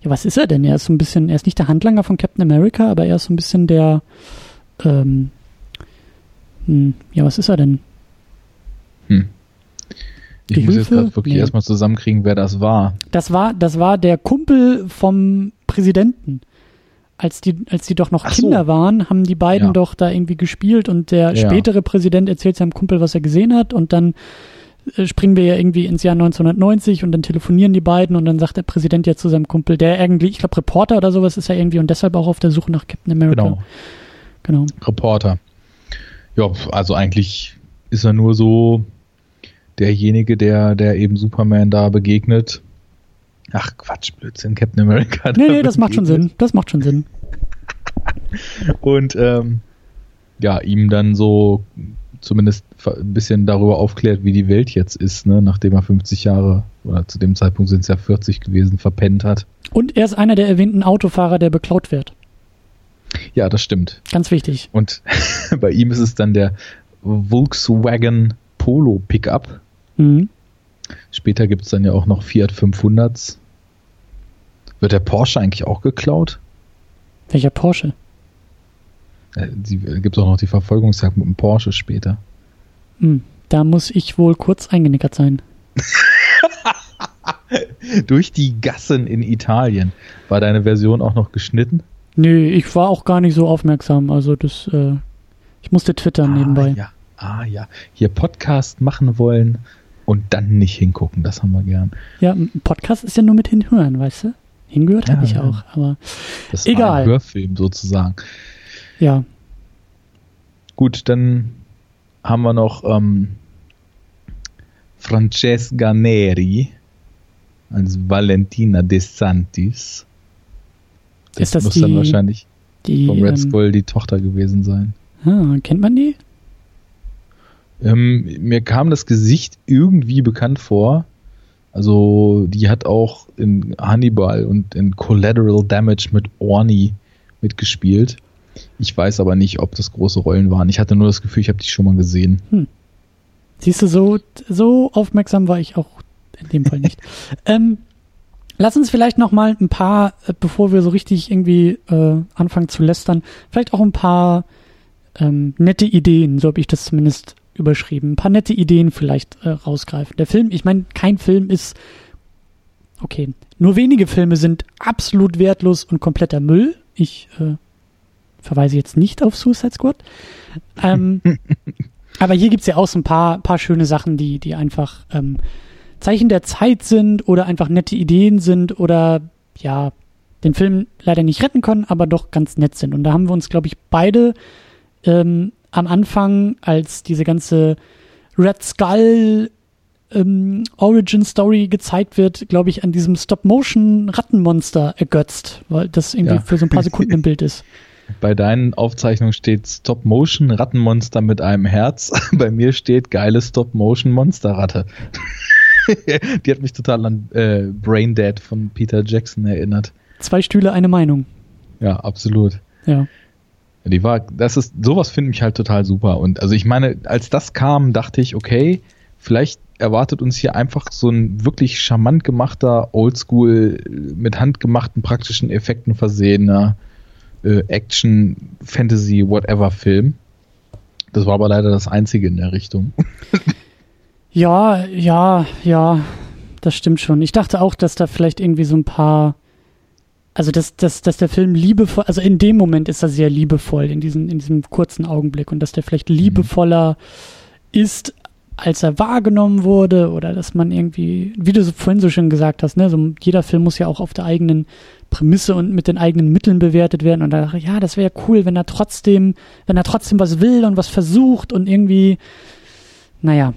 ja, was ist er denn? Er ist so ein bisschen, er ist nicht der Handlanger von Captain America, aber er ist so ein bisschen der, ähm, Hm, ja, was ist er denn? Hm. Ich Die muss jetzt gerade wirklich Nee. erstmal zusammenkriegen, wer das war. Das war, das war der Kumpel vom Präsidenten. Als die, als die doch noch Ach so. Kinder waren, haben die beiden Ja. doch da irgendwie gespielt und der Ja. spätere Präsident erzählt seinem Kumpel, was er gesehen hat und dann äh, springen wir ja irgendwie ins Jahr 1990 und dann telefonieren die beiden und dann sagt der Präsident ja zu seinem Kumpel, der irgendwie, ich glaube Reporter oder sowas ist er irgendwie und deshalb auch auf der Suche nach Captain America. Genau. Genau. Reporter. Ja, also eigentlich ist er nur so derjenige, der, der eben Superman da begegnet. Ach Quatsch, Blödsinn, Captain America. Nee, nee, das macht schon. Sinn. Das macht schon Sinn. Und ähm, ja, ihm dann so zumindest ein bisschen darüber aufklärt, wie die Welt jetzt ist, ne, nachdem er 50 Jahre, oder zu dem Zeitpunkt sind es ja 40 gewesen, verpennt hat. Und er ist einer der erwähnten Autofahrer, der beklaut wird. Ja, das stimmt. Ganz wichtig. Und bei ihm ist es dann der Volkswagen Polo Pickup. Mhm. Später gibt es dann ja auch noch Fiat 500s. Wird der Porsche eigentlich auch geklaut? Welcher Porsche? Äh, gibt es auch noch die Verfolgungsjagd mit dem Porsche später. Hm, da muss ich wohl kurz eingenickert sein. Durch die Gassen in Italien. War deine Version auch noch geschnitten? Nö, ich war auch gar nicht so aufmerksam. Also das, äh, ich musste twittern nebenbei. Ah ja, ah ja. Hier Podcast machen wollen und dann nicht hingucken. Das haben wir gern. Ja, ein Podcast ist ja nur mit hinhören, weißt du? Hingehört Ja, habe ich ja. auch, aber Das war Egal. ein Hörfilm sozusagen. ja. Gut, dann haben wir noch ähm, Francesca Neri als Valentina De Santis. Das, Ist das muss dann die- wahrscheinlich Die, vom Red ähm, Skull die Tochter gewesen sein. ah, kennt man die? Ähm, mir kam das Gesicht irgendwie bekannt vor. Also, die hat auch in Hannibal und in Collateral Damage mit Orny mitgespielt. Ich weiß aber nicht, ob das große Rollen waren. Ich hatte nur das Gefühl, ich habe die schon mal gesehen. Siehst du, so, so aufmerksam war ich auch in dem Fall nicht. ähm, lass uns vielleicht noch mal ein paar, äh, bevor wir so richtig irgendwie äh, anfangen zu lästern, vielleicht auch ein paar ähm, nette Ideen, so habe ich das zumindest überschrieben, ein paar nette Ideen vielleicht äh, rausgreifen. Der Film, ich meine, kein Film ist okay. Nur wenige Filme sind absolut wertlos und kompletter Müll. Ich äh, verweise jetzt nicht auf Suicide Squad. Ähm, aber hier gibt's ja auch so ein paar, paar schöne Sachen, die, die einfach ähm, Zeichen der Zeit sind oder einfach nette Ideen sind oder ja, den Film leider nicht retten können, aber doch ganz nett sind. Und da haben wir uns, glaube ich, beide ähm, am Anfang, als diese ganze Red Skull ähm, Origin Story gezeigt wird, glaube ich, an diesem Stop-Motion-Rattenmonster ergötzt, weil das irgendwie Ja. für so ein paar Sekunden im Bild ist. Bei deinen Aufzeichnungen steht Stop-Motion Rattenmonster mit einem Herz. Bei mir steht geile Stop-Motion Monsterratte. Die hat mich total an äh, Brain Dead von Peter Jackson erinnert. Zwei Stühle, eine Meinung. Ja, absolut. Ja. Die war, das ist, sowas finde ich halt total super. Und also ich meine, als das kam, dachte ich, okay, vielleicht erwartet uns hier einfach so ein wirklich charmant gemachter, oldschool, mit handgemachten praktischen Effekten versehener äh, Action, Fantasy, whatever Film. Das war aber leider das einzige in der Richtung. Ja, ja, ja, das stimmt schon. Ich dachte auch, dass da vielleicht irgendwie so ein paar, also dass, dass, dass der Film liebevoll, also in dem Moment ist er sehr liebevoll, in diesem, in diesem kurzen Augenblick und dass der vielleicht liebevoller ist, als er wahrgenommen wurde oder dass man irgendwie, wie du vorhin so schön gesagt hast, ne, so jeder Film muss ja auch auf der eigenen Prämisse und mit den eigenen Mitteln bewertet werden und da dachte ich, ja, das wäre cool, wenn er trotzdem, wenn er trotzdem was will und was versucht und irgendwie, naja,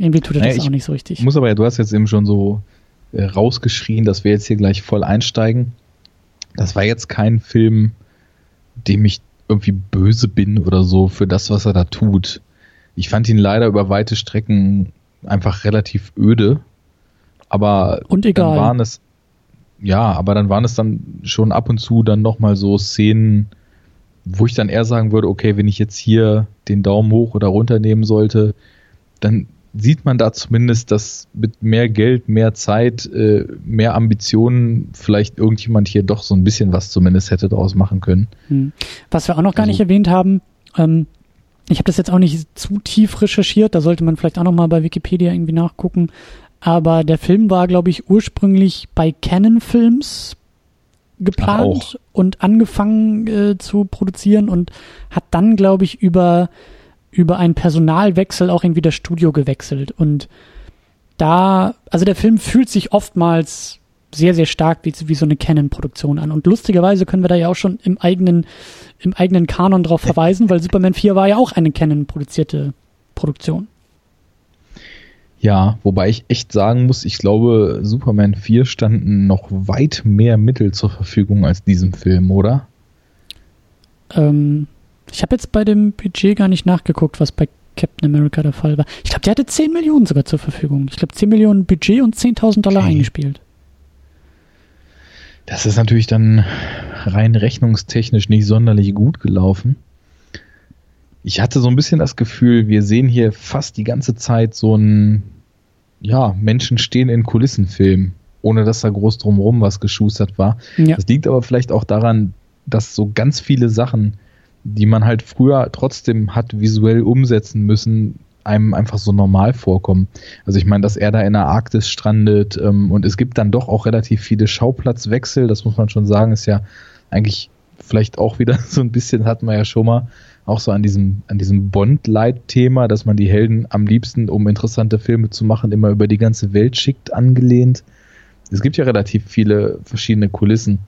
irgendwie tut er Naja, das auch nicht so richtig. Ich muss aber ja, du hast jetzt eben schon so äh, rausgeschrien, dass wir jetzt hier gleich voll einsteigen. Das war jetzt kein Film, dem ich irgendwie böse bin oder so für das, was er da tut. Ich fand ihn leider über weite Strecken einfach relativ öde. Aber Und egal. dann waren es, ja, aber dann waren es dann schon ab und zu dann nochmal so Szenen, wo ich dann eher sagen würde, okay, wenn ich jetzt hier den Daumen hoch oder runter nehmen sollte, dann sieht man da zumindest, dass mit mehr Geld, mehr Zeit, äh, mehr Ambitionen vielleicht irgendjemand hier doch so ein bisschen was zumindest hätte draus machen können. Hm. Was wir auch noch gar Also- nicht erwähnt haben, ähm, ich habe das jetzt auch nicht zu tief recherchiert, da sollte man vielleicht auch nochmal bei Wikipedia irgendwie nachgucken. Aber der Film war, glaube ich, ursprünglich bei Canon Films geplant und angefangen äh, zu produzieren und hat dann, glaube ich, über, über einen Personalwechsel auch irgendwie das Studio gewechselt. Und da, also der Film fühlt sich oftmals sehr, sehr stark wie, wie so eine Canon-Produktion an. Und lustigerweise können wir da ja auch schon im eigenen, im eigenen Kanon drauf verweisen, weil Superman 4 war ja auch eine Canon-produzierte Produktion. Ja, wobei ich echt sagen muss, ich glaube, Superman 4 standen noch weit mehr Mittel zur Verfügung als diesem Film, oder? Ähm, ich habe jetzt bei dem Budget gar nicht nachgeguckt, was bei Captain America der Fall war. Ich glaube, der hatte 10 Millionen sogar zur Verfügung. Ich glaube, 10 Millionen Budget und 10.000 Dollar okay. eingespielt. Das ist natürlich dann rein rechnungstechnisch nicht sonderlich gut gelaufen. Ich hatte so ein bisschen das Gefühl, wir sehen hier fast die ganze Zeit so ein, ja, Menschen stehen in Kulissenfilm, ohne dass da groß drumherum was geschustert war. Ja. Das liegt aber vielleicht auch daran, dass so ganz viele Sachen, die man halt früher trotzdem hat visuell umsetzen müssen, einem einfach so normal vorkommen. Also ich meine, dass er da in der Arktis strandet ähm, und es gibt dann doch auch relativ viele Schauplatzwechsel, das muss man schon sagen, ist ja eigentlich vielleicht auch wieder so ein bisschen, hat man ja schon mal, auch so an diesem, an diesem Bond-Light-Thema, dass man die Helden am liebsten, um interessante Filme zu machen, immer über die ganze Welt schickt, angelehnt. Es gibt ja relativ viele verschiedene Kulissen.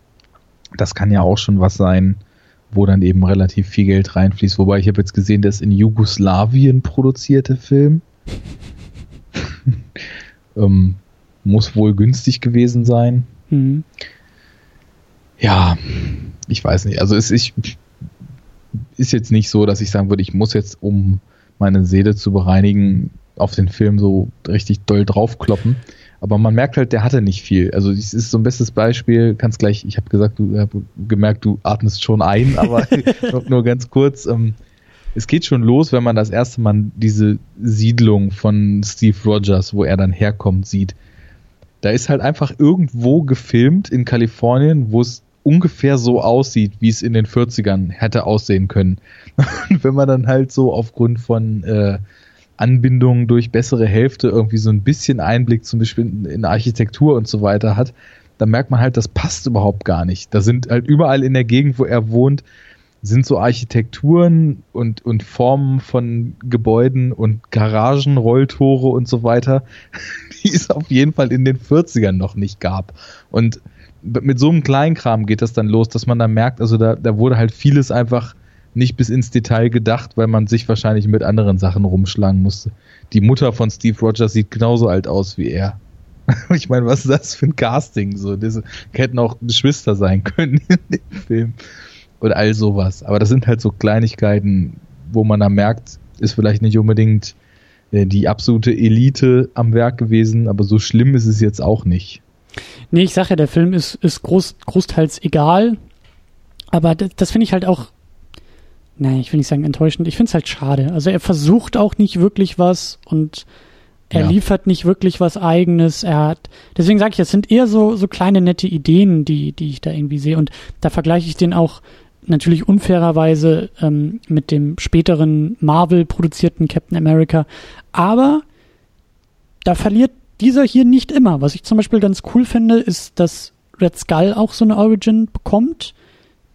Das kann ja auch schon was sein, wo dann eben relativ viel Geld reinfließt. Wobei ich habe jetzt gesehen, dass in Jugoslawien produzierte Film. ähm, muss wohl günstig gewesen sein. Mhm. Ja, ich weiß nicht. Also es ist, ist jetzt nicht so, dass ich sagen würde, ich muss jetzt, um meine Seele zu bereinigen, auf den Film so richtig doll draufkloppen. Aber man merkt halt, der hatte nicht viel. Also es ist so ein bestes Beispiel, kannst gleich, ich habe gesagt, du hab gemerkt, du atmest schon ein, aber nur ganz kurz. Ähm, es geht schon los, wenn man das erste Mal diese Siedlung von Steve Rogers, wo er dann herkommt, sieht. Da ist halt einfach irgendwo gefilmt in Kalifornien, wo es ungefähr so aussieht, wie es in den 40ern hätte aussehen können. wenn man dann halt so aufgrund von äh, Anbindung durch bessere Hälfte irgendwie so ein bisschen Einblick zum Beispiel in Architektur und so weiter hat, dann merkt man halt, das passt überhaupt gar nicht. Da sind halt überall in der Gegend, wo er wohnt, sind so Architekturen und, und Formen von Gebäuden und Garagen, Rolltore und so weiter, die es auf jeden Fall in den 40ern noch nicht gab. Und mit so einem Kleinkram geht das dann los, dass man dann merkt, also da, da wurde halt vieles einfach nicht bis ins Detail gedacht, weil man sich wahrscheinlich mit anderen Sachen rumschlagen musste. Die Mutter von Steve Rogers sieht genauso alt aus wie er. ich meine, was ist das für ein Casting? So, diese hätten auch Geschwister sein können in dem Film. Und all sowas. Aber das sind halt so Kleinigkeiten, wo man da merkt, ist vielleicht nicht unbedingt äh, die absolute Elite am Werk gewesen, aber so schlimm ist es jetzt auch nicht. Nee, ich sage ja, der Film ist, ist groß, großteils egal. Aber das, das finde ich halt auch nein, ich will nicht sagen enttäuschend, ich finde es halt schade. Also er versucht auch nicht wirklich was und er ja. liefert nicht wirklich was eigenes. Er hat, deswegen sage ich, es sind eher so, so kleine nette Ideen, die, die ich da irgendwie sehe. Und da vergleiche ich den auch natürlich unfairerweise ähm, mit dem späteren Marvel produzierten Captain America. Aber da verliert dieser hier nicht immer. Was ich zum Beispiel ganz cool finde, ist, dass Red Skull auch so eine Origin bekommt,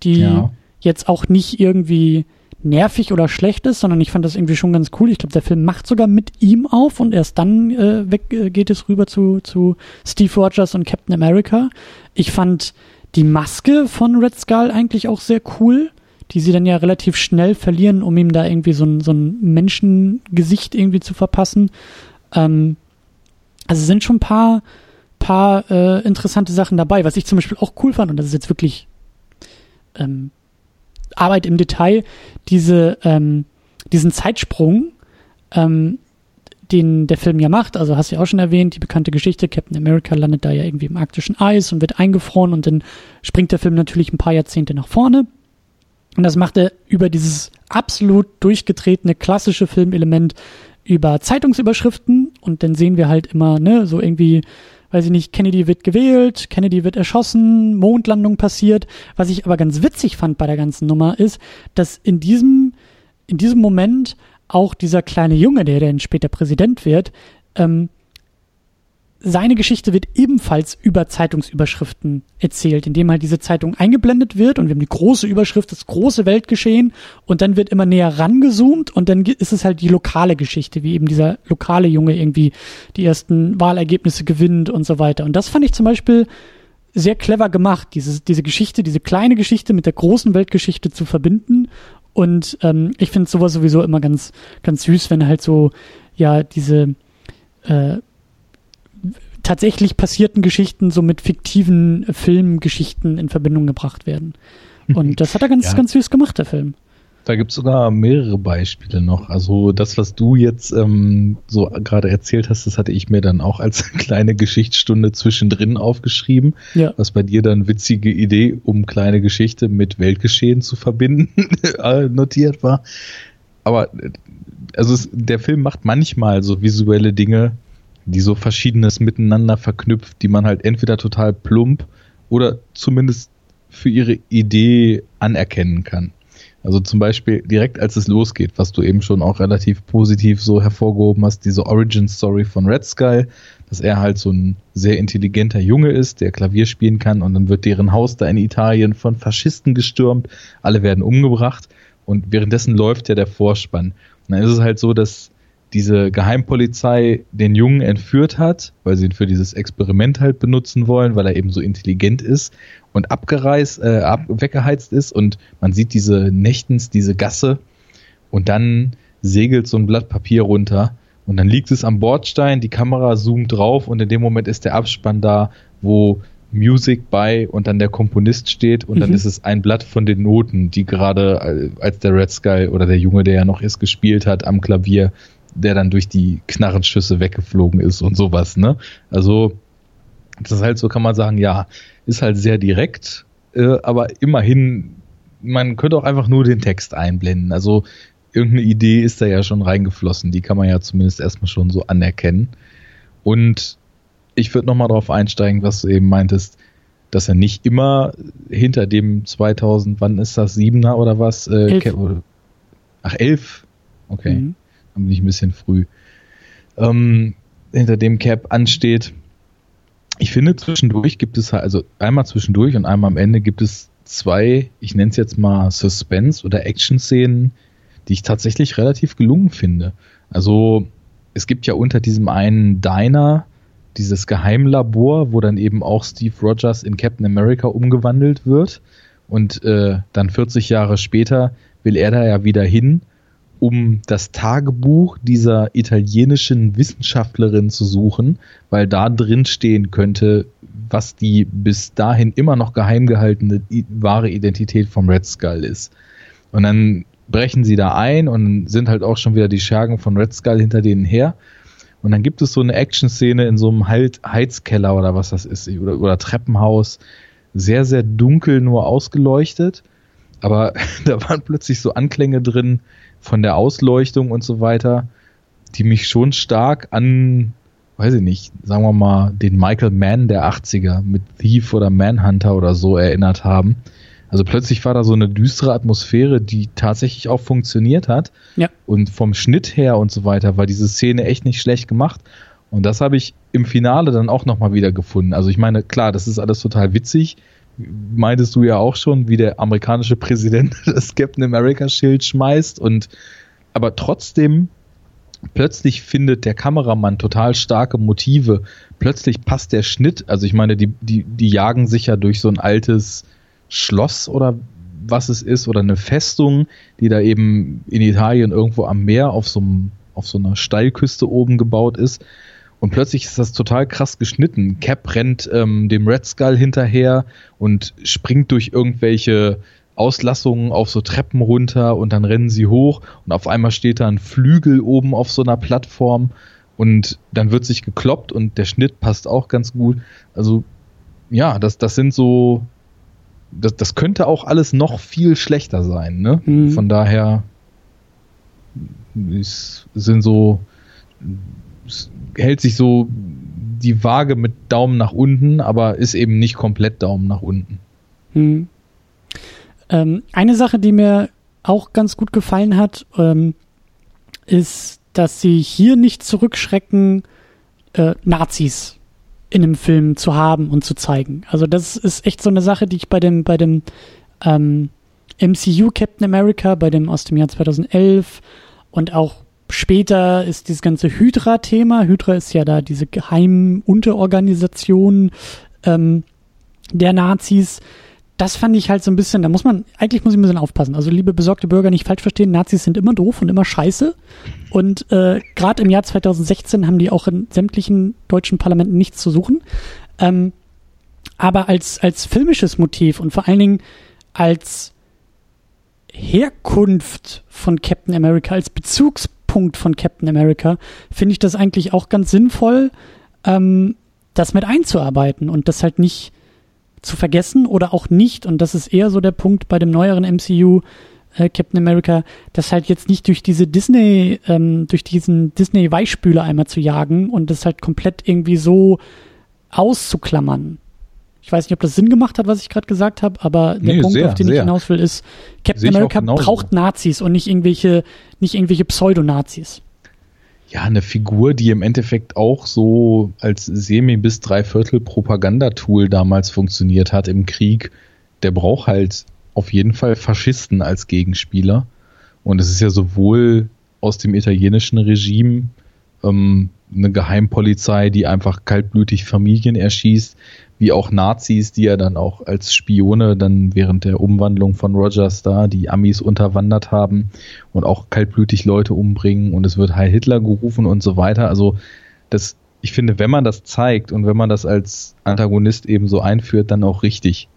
die ja jetzt auch nicht irgendwie nervig oder schlecht ist, sondern ich fand das irgendwie schon ganz cool. Ich glaube, der Film macht sogar mit ihm auf und erst dann äh, weg, äh, geht es rüber zu, zu Steve Rogers und Captain America. Ich fand die Maske von Red Skull eigentlich auch sehr cool, die sie dann ja relativ schnell verlieren, um ihm da irgendwie so ein, so ein Menschengesicht irgendwie zu verpassen. Ähm, also sind schon ein paar, paar äh, interessante Sachen dabei, was ich zum Beispiel auch cool fand, und das ist jetzt wirklich ähm, Arbeit im Detail, diese, ähm, diesen Zeitsprung, ähm, den der Film ja macht, also hast du ja auch schon erwähnt, die bekannte Geschichte, Captain America landet da ja irgendwie im arktischen Eis und wird eingefroren und dann springt der Film natürlich ein paar Jahrzehnte nach vorne. Und das macht er über dieses absolut durchgetretene klassische Filmelement über Zeitungsüberschriften und dann sehen wir halt immer, ne, so irgendwie weiß ich nicht, Kennedy wird gewählt, Kennedy wird erschossen, Mondlandung passiert. Was ich aber ganz witzig fand bei der ganzen Nummer ist, dass in diesem in diesem Moment auch dieser kleine Junge, der dann später Präsident wird, ähm, seine Geschichte wird ebenfalls über Zeitungsüberschriften erzählt, indem halt diese Zeitung eingeblendet wird und wir haben die große Überschrift, das große Weltgeschehen und dann wird immer näher rangezoomt und dann ist es halt die lokale Geschichte, wie eben dieser lokale Junge irgendwie die ersten Wahlergebnisse gewinnt und so weiter. Und das fand ich zum Beispiel sehr clever gemacht, diese, diese Geschichte, diese kleine Geschichte mit der großen Weltgeschichte zu verbinden. Und ähm, ich finde sowas sowieso immer ganz, ganz süß, wenn halt so, ja, diese äh, tatsächlich passierten Geschichten so mit fiktiven Filmgeschichten in Verbindung gebracht werden. Und das hat er ganz, ja. ganz süß gemacht, der Film. Da gibt es sogar mehrere Beispiele noch. Also das, was du jetzt ähm, so gerade erzählt hast, das hatte ich mir dann auch als kleine Geschichtsstunde zwischendrin aufgeschrieben. Ja. Was bei dir dann witzige Idee, um kleine Geschichte mit Weltgeschehen zu verbinden, notiert war. Aber also es, der Film macht manchmal so visuelle Dinge, die so verschiedenes miteinander verknüpft, die man halt entweder total plump oder zumindest für ihre Idee anerkennen kann. Also zum Beispiel direkt als es losgeht, was du eben schon auch relativ positiv so hervorgehoben hast, diese Origin Story von Red Skull, dass er halt so ein sehr intelligenter Junge ist, der Klavier spielen kann und dann wird deren Haus da in Italien von Faschisten gestürmt, alle werden umgebracht und währenddessen läuft ja der Vorspann. Und dann ist es halt so, dass diese Geheimpolizei den Jungen entführt hat, weil sie ihn für dieses Experiment halt benutzen wollen, weil er eben so intelligent ist und abgereist, äh, ab, weggeheizt ist. Und man sieht diese Nächtens, diese Gasse. Und dann segelt so ein Blatt Papier runter. Und dann liegt es am Bordstein, die Kamera zoomt drauf und in dem Moment ist der Abspann da, wo Music bei und dann der Komponist steht und mhm. dann ist es ein Blatt von den Noten, die gerade äh, als der Red Sky oder der Junge, der ja noch ist, gespielt hat am Klavier, der dann durch die Knarrenschüsse weggeflogen ist und sowas, ne? Also, das ist halt so, kann man sagen, ja, ist halt sehr direkt, äh, aber immerhin, man könnte auch einfach nur den Text einblenden. Also, irgendeine Idee ist da ja schon reingeflossen, die kann man ja zumindest erstmal schon so anerkennen. Und ich würde nochmal drauf einsteigen, was du eben meintest, dass er nicht immer hinter dem 2000, wann ist das, 7er oder was? Äh, elf. Ach, 11? Okay. Mhm bin ich ein bisschen früh, ähm, hinter dem Cap ansteht. Ich finde, zwischendurch gibt es halt, also einmal zwischendurch und einmal am Ende gibt es zwei, ich nenne es jetzt mal Suspense- oder Action-Szenen, die ich tatsächlich relativ gelungen finde. Also es gibt ja unter diesem einen Diner dieses Geheimlabor, wo dann eben auch Steve Rogers in Captain America umgewandelt wird. Und äh, dann 40 Jahre später will er da ja wieder hin um das Tagebuch dieser italienischen Wissenschaftlerin zu suchen, weil da drin stehen könnte, was die bis dahin immer noch geheim gehaltene wahre Identität vom Red Skull ist. Und dann brechen sie da ein und sind halt auch schon wieder die Schergen von Red Skull hinter denen her. Und dann gibt es so eine Action-Szene in so einem Heizkeller oder was das ist, oder, oder Treppenhaus. Sehr, sehr dunkel nur ausgeleuchtet. Aber da waren plötzlich so Anklänge drin, von der Ausleuchtung und so weiter, die mich schon stark an, weiß ich nicht, sagen wir mal, den Michael Mann der 80er mit Thief oder Manhunter oder so erinnert haben. Also plötzlich war da so eine düstere Atmosphäre, die tatsächlich auch funktioniert hat. Ja. Und vom Schnitt her und so weiter war diese Szene echt nicht schlecht gemacht. Und das habe ich im Finale dann auch nochmal wieder gefunden. Also ich meine, klar, das ist alles total witzig meintest du ja auch schon, wie der amerikanische Präsident das Captain America Schild schmeißt und aber trotzdem plötzlich findet der Kameramann total starke Motive. Plötzlich passt der Schnitt, also ich meine, die, die, die jagen sich ja durch so ein altes Schloss oder was es ist oder eine Festung, die da eben in Italien irgendwo am Meer auf so, einem, auf so einer Steilküste oben gebaut ist. Und plötzlich ist das total krass geschnitten. Cap rennt ähm, dem Red Skull hinterher und springt durch irgendwelche Auslassungen auf so Treppen runter und dann rennen sie hoch und auf einmal steht da ein Flügel oben auf so einer Plattform und dann wird sich gekloppt und der Schnitt passt auch ganz gut. Also ja, das, das sind so, das, das könnte auch alles noch viel schlechter sein. Ne? Mhm. Von daher sind so hält sich so die Waage mit Daumen nach unten, aber ist eben nicht komplett Daumen nach unten. Hm. Ähm, eine Sache, die mir auch ganz gut gefallen hat, ähm, ist, dass sie hier nicht zurückschrecken, äh, Nazis in einem Film zu haben und zu zeigen. Also das ist echt so eine Sache, die ich bei dem, bei dem ähm, MCU Captain America, bei dem aus dem Jahr 2011 und auch später ist dieses ganze Hydra-Thema. Hydra ist ja da diese geheimen Unterorganisation ähm, der Nazis. Das fand ich halt so ein bisschen, da muss man, eigentlich muss ich ein bisschen aufpassen. Also liebe besorgte Bürger nicht falsch verstehen, Nazis sind immer doof und immer scheiße. Und äh, gerade im Jahr 2016 haben die auch in sämtlichen deutschen Parlamenten nichts zu suchen. Ähm, aber als, als filmisches Motiv und vor allen Dingen als Herkunft von Captain America, als Bezugspunkt von Captain America, finde ich das eigentlich auch ganz sinnvoll, ähm, das mit einzuarbeiten und das halt nicht zu vergessen oder auch nicht, und das ist eher so der Punkt bei dem neueren MCU, äh, Captain America, das halt jetzt nicht durch diese Disney, ähm, durch diesen Disney-Weichspüler einmal zu jagen und das halt komplett irgendwie so auszuklammern. Ich weiß nicht, ob das Sinn gemacht hat, was ich gerade gesagt habe, aber der Nee, Punkt, sehr, auf den sehr. ich hinaus will, ist, Captain America braucht Nazis und nicht irgendwelche, nicht irgendwelche Pseudonazis. Ja, eine Figur, die im Endeffekt auch so als semi- bis dreiviertel Propagandatool damals funktioniert hat im Krieg, der braucht halt auf jeden Fall Faschisten als Gegenspieler. Und es ist ja sowohl aus dem italienischen Regime ähm, eine Geheimpolizei, die einfach kaltblütig Familien erschießt, wie auch Nazis, die ja dann auch als Spione dann während der Umwandlung von Rogers da die Amis unterwandert haben und auch kaltblütig Leute umbringen und es wird Heil Hitler gerufen und so weiter. Also das, ich finde, wenn man das zeigt und wenn man das als Antagonist eben so einführt, dann auch richtig.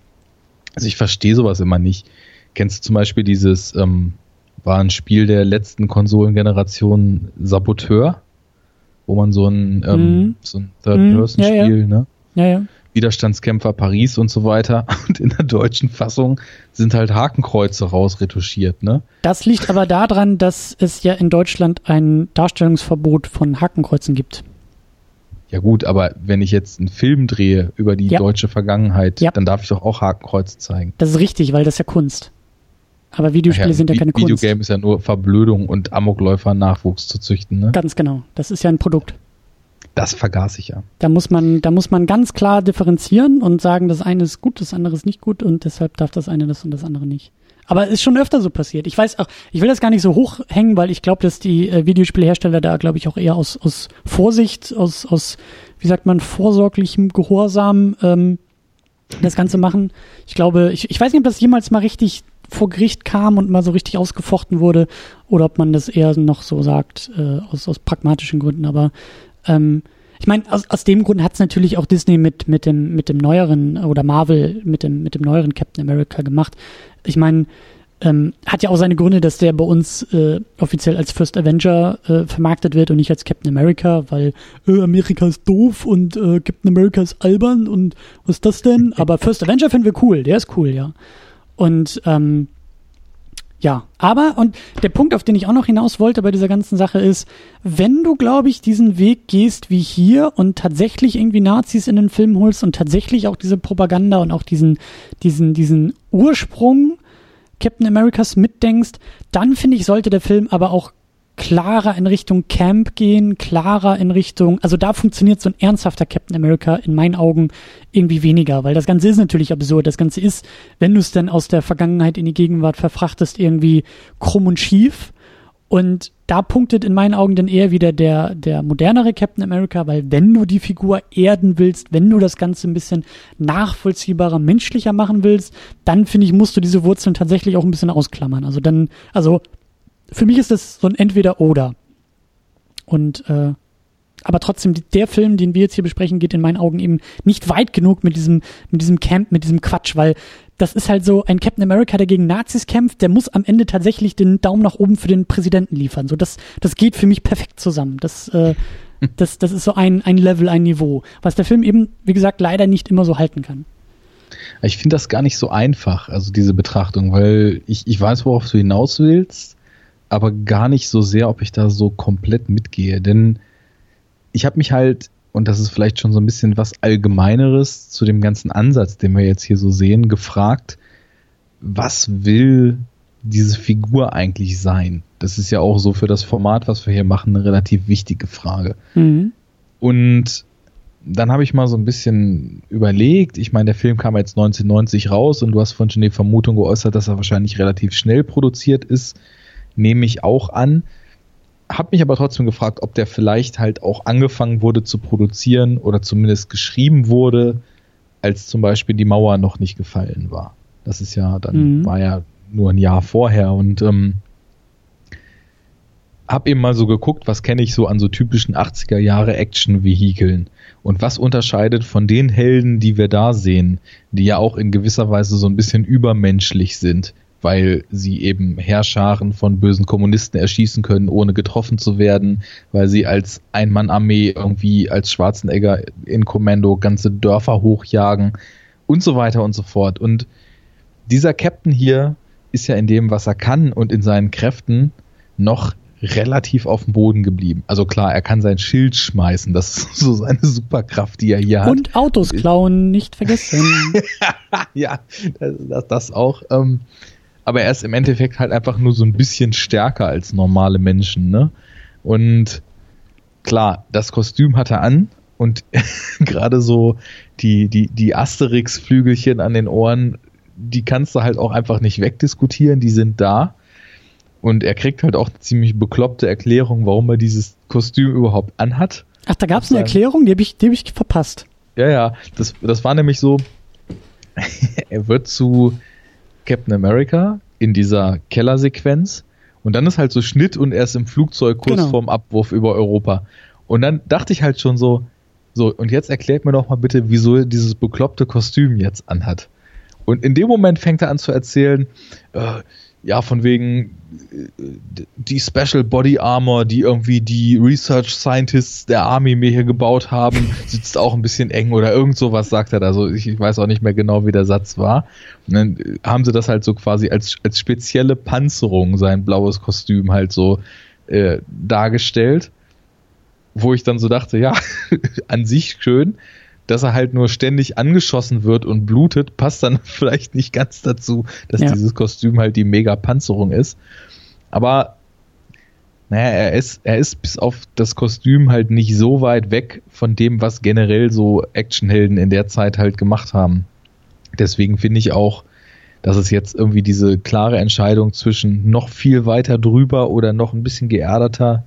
Also ich verstehe sowas immer nicht. Kennst du zum Beispiel dieses, ähm, war ein Spiel der letzten Konsolengeneration Saboteur, wo man so ein, ähm, Mhm. so ein Mhm, Third-Person-Spiel, ja, ne? Ja, ja. Widerstandskämpfer Paris und so weiter. Und in der deutschen Fassung sind halt Hakenkreuze rausretuschiert, ne? Das liegt aber daran, dass es ja in Deutschland ein Darstellungsverbot von Hakenkreuzen gibt. Ja gut, aber wenn ich jetzt einen Film drehe über die Ja. deutsche Vergangenheit, Ja. dann darf ich doch auch Hakenkreuze zeigen. Das ist richtig, weil das ist ja Kunst. Aber Videospiele Ach sind ja keine Kunst. Videogame ist ja nur Verblödung und Amokläufer Nachwuchs zu züchten, ne? Ganz genau. Das ist ja ein Produkt. Das vergaß ich ja. Da muss man, da muss man ganz klar differenzieren und sagen, das eine ist gut, das andere ist nicht gut und deshalb darf das eine das und das andere nicht. Aber ist schon öfter so passiert. Ich weiß auch, ich will das gar nicht so hochhängen, weil ich glaube, dass die äh, Videospielhersteller da, glaube ich, auch eher aus, aus Vorsicht, aus, aus, wie sagt man, vorsorglichem Gehorsam ähm, das Ganze machen. Ich glaube, ich, ich weiß nicht, ob das jemals mal richtig vor Gericht kam und mal so richtig ausgefochten wurde oder ob man das eher noch so sagt, äh, aus, aus pragmatischen Gründen. Aber ähm, ich meine, aus, aus dem Grund hat es natürlich auch Disney mit, mit, dem, mit dem neueren oder Marvel mit dem, mit dem neueren Captain America gemacht. Ich meine, ähm, hat ja auch seine Gründe, dass der bei uns äh, offiziell als First Avenger äh, vermarktet wird und nicht als Captain America, weil äh, Amerika ist doof und äh, Captain America ist albern und was ist das denn? Aber First Avenger finden wir cool, der ist cool, ja. Und ähm, ja, aber, und der Punkt, auf den ich auch noch hinaus wollte bei dieser ganzen Sache ist, wenn du, glaube ich, diesen Weg gehst wie hier und tatsächlich irgendwie Nazis in den Film holst und tatsächlich auch diese Propaganda und auch diesen, diesen, diesen Ursprung Captain Americas mitdenkst, dann finde ich, sollte der Film aber auch klarer in Richtung Camp gehen, klarer in Richtung, also da funktioniert so ein ernsthafter Captain America in meinen Augen irgendwie weniger, weil das Ganze ist natürlich absurd. Das Ganze ist, wenn du es dann aus der Vergangenheit in die Gegenwart verfrachtest, irgendwie krumm und schief. Und da punktet in meinen Augen dann eher wieder der, der modernere Captain America, weil wenn du die Figur erden willst, wenn du das Ganze ein bisschen nachvollziehbarer, menschlicher machen willst, dann finde ich, musst du diese Wurzeln tatsächlich auch ein bisschen ausklammern. Also dann, also für mich ist das so ein Entweder-Oder. Und äh, aber trotzdem, der Film, den wir jetzt hier besprechen, geht in meinen Augen eben nicht weit genug mit diesem, mit diesem Camp, mit diesem Quatsch, weil das ist halt so ein Captain America, der gegen Nazis kämpft, der muss am Ende tatsächlich den Daumen nach oben für den Präsidenten liefern. So, das, das geht für mich perfekt zusammen. Das, äh, das, das ist so ein, ein Level, ein Niveau, was der Film eben, wie gesagt, leider nicht immer so halten kann. Ich finde das gar nicht so einfach, also diese Betrachtung, weil ich, ich weiß, worauf du hinaus willst, aber gar nicht so sehr, ob ich da so komplett mitgehe. Denn ich habe mich halt, und das ist vielleicht schon so ein bisschen was Allgemeineres zu dem ganzen Ansatz, den wir jetzt hier so sehen, gefragt, was will diese Figur eigentlich sein? Das ist ja auch so für das Format, was wir hier machen, eine relativ wichtige Frage. Mhm. Und dann habe ich mal so ein bisschen überlegt. Ich meine, der Film kam jetzt 1990 raus und du hast von schon die Vermutung geäußert, dass er wahrscheinlich relativ schnell produziert ist. Nehme ich auch an. Hab mich aber trotzdem gefragt, ob der vielleicht halt auch angefangen wurde zu produzieren oder zumindest geschrieben wurde, als zum Beispiel die Mauer noch nicht gefallen war. Das ist ja, dann mhm. war ja nur ein Jahr vorher und ähm, habe eben mal so geguckt, was kenne ich so an so typischen 80er Jahre Action-Vehikeln und was unterscheidet von den Helden, die wir da sehen, die ja auch in gewisser Weise so ein bisschen übermenschlich sind, weil sie eben Herrscharen von bösen Kommunisten erschießen können, ohne getroffen zu werden, weil sie als Ein-Mann-Armee irgendwie als Schwarzenegger in Kommando ganze Dörfer hochjagen und so weiter und so fort. Und dieser Captain hier ist ja in dem, was er kann und in seinen Kräften noch relativ auf dem Boden geblieben. Also klar, er kann sein Schild schmeißen, das ist so seine Superkraft, die er hier hat. Und Autos klauen, nicht vergessen. ja, das, das auch. Ähm, aber er ist im Endeffekt halt einfach nur so ein bisschen stärker als normale Menschen, ne? Und klar, das Kostüm hat er an und gerade so die, die, die Asterix-Flügelchen an den Ohren, die kannst du halt auch einfach nicht wegdiskutieren, die sind da. Und er kriegt halt auch eine ziemlich bekloppte Erklärung, warum er dieses Kostüm überhaupt anhat. Ach, da gab es eine Erklärung, die habe ich, hab ich verpasst. Ja, ja, das, das war nämlich so, er wird zu Captain America in dieser Kellersequenz und dann ist halt so Schnitt und er ist im Flugzeug kurz genau. vorm Abwurf über Europa. Und dann dachte ich halt schon so, so, und jetzt erklärt mir doch mal bitte, wieso er dieses bekloppte Kostüm jetzt anhat. Und in dem Moment fängt er an zu erzählen, äh, ja, von wegen die Special Body Armor, die irgendwie die Research Scientists der Army mir hier gebaut haben, sitzt auch ein bisschen eng oder irgend sowas sagt er da. So, ich, ich weiß auch nicht mehr genau, wie der Satz war. Und dann äh, haben sie das halt so quasi als, als spezielle Panzerung, sein blaues Kostüm halt so äh, dargestellt. Wo ich dann so dachte, ja, an sich schön, dass er halt nur ständig angeschossen wird und blutet, passt dann vielleicht nicht ganz dazu, dass ja. dieses Kostüm halt die Mega-Panzerung ist. Aber naja, er ist, er ist bis auf das Kostüm halt nicht so weit weg von dem, was generell so Actionhelden in der Zeit halt gemacht haben. Deswegen finde ich auch, dass es jetzt irgendwie diese klare Entscheidung zwischen noch viel weiter drüber oder noch ein bisschen geerdeter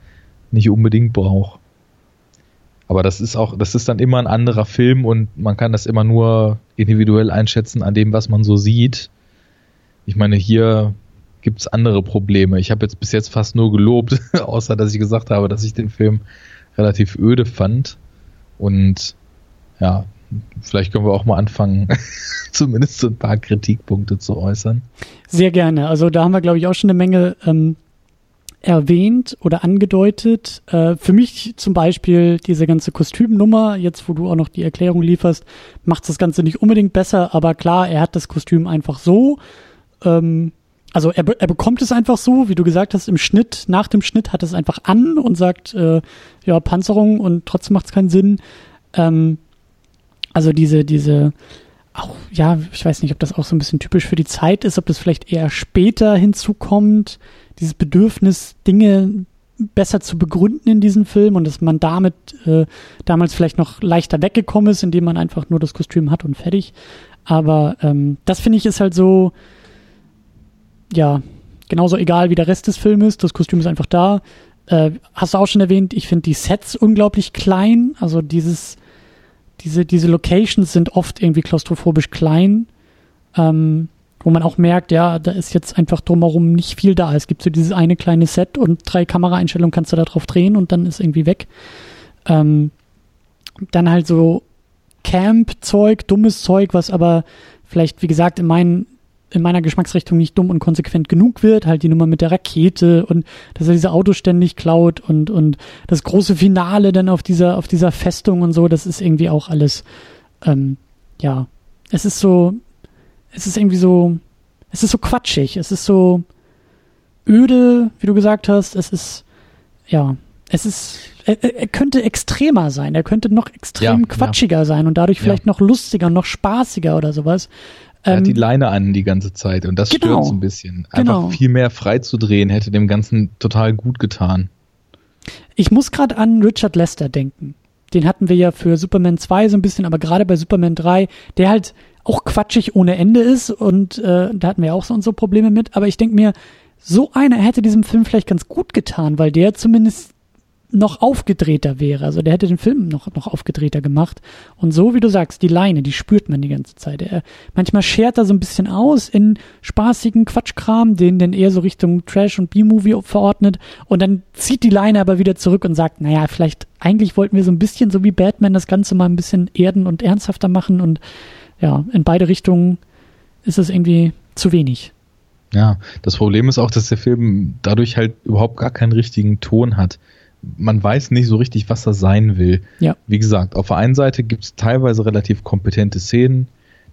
nicht unbedingt braucht. Aber das ist auch, das ist dann immer ein anderer Film und man kann das immer nur individuell einschätzen an dem, was man so sieht. Ich meine, hier gibt's andere Probleme. Ich habe jetzt bis jetzt fast nur gelobt, außer dass ich gesagt habe, dass ich den Film relativ öde fand. Und ja, vielleicht können wir auch mal anfangen, zumindest so ein paar Kritikpunkte zu äußern. Sehr gerne. Also da haben wir, glaube ich, auch schon eine Menge ähm, erwähnt oder angedeutet. Äh, für mich zum Beispiel diese ganze Kostümnummer, jetzt wo du auch noch die Erklärung lieferst, macht das Ganze nicht unbedingt besser, aber klar, er hat das Kostüm einfach so. Ähm, also er, er bekommt es einfach so, wie du gesagt hast, im Schnitt, nach dem Schnitt hat es einfach an und sagt, äh, ja, Panzerung und trotzdem macht es keinen Sinn. Ähm, also diese, diese, auch, ja, ich weiß nicht, ob das auch so ein bisschen typisch für die Zeit ist, ob das vielleicht eher später hinzukommt dieses Bedürfnis, Dinge besser zu begründen in diesem Film und dass man damit äh, damals vielleicht noch leichter weggekommen ist, indem man einfach nur das Kostüm hat und fertig. Aber ähm, das finde ich ist halt so, ja, genauso egal wie der Rest des Filmes. Das Kostüm ist einfach da. Äh, hast du auch schon erwähnt, ich finde die Sets unglaublich klein. Also dieses, diese, diese Locations sind oft irgendwie klaustrophobisch klein. Ähm, wo man auch merkt, ja, da ist jetzt einfach drumherum nicht viel da. Es gibt so dieses eine kleine Set und drei Kameraeinstellungen kannst du da drauf drehen und dann ist irgendwie weg. Ähm, dann halt so Camp-Zeug, dummes Zeug, was aber vielleicht, wie gesagt, in, mein, in meiner Geschmacksrichtung nicht dumm und konsequent genug wird. Halt die Nummer mit der Rakete und dass er diese Autos ständig klaut und, und das große Finale dann auf dieser, auf dieser Festung und so, das ist irgendwie auch alles, ähm, ja, es ist so, es ist irgendwie so, es ist so quatschig, es ist so öde, wie du gesagt hast, es ist, ja, es ist, er, er könnte extremer sein, er könnte noch extrem ja, quatschiger ja. sein und dadurch vielleicht ja. noch lustiger, noch spaßiger oder sowas. Er Ähm, hat die Leine an die ganze Zeit und das Genau. stört so ein bisschen. Einfach Genau. viel mehr frei zu drehen, hätte dem Ganzen total gut getan. Ich muss gerade an Richard Lester denken. Den hatten wir ja für Superman 2 so ein bisschen, aber gerade bei Superman 3, der halt auch quatschig ohne Ende ist und äh, da hatten wir auch so unsere Probleme mit. Aber ich denke mir, so einer hätte diesem Film vielleicht ganz gut getan, weil der zumindest noch aufgedrehter wäre. Also der hätte den Film noch, noch aufgedrehter gemacht. Und so, wie du sagst, die Leine, die spürt man die ganze Zeit. Er, manchmal schert er so ein bisschen aus in spaßigen Quatschkram, den dann eher so Richtung Trash und B-Movie verordnet. Und dann zieht die Leine aber wieder zurück und sagt, naja, vielleicht, eigentlich wollten wir so ein bisschen, so wie Batman, das Ganze mal ein bisschen erden und ernsthafter machen. Und ja, in beide Richtungen ist es irgendwie zu wenig. Ja, das Problem ist auch, dass der Film dadurch halt überhaupt gar keinen richtigen Ton hat. Man weiß nicht so richtig, was er sein will. Ja. Wie gesagt, auf der einen Seite gibt es teilweise relativ kompetente Szenen,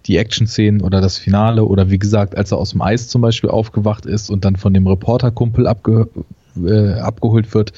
die Action-Szenen oder das Finale oder wie gesagt, als er aus dem Eis zum Beispiel aufgewacht ist und dann von dem Reporterkumpel abge äh, abgeholt wird.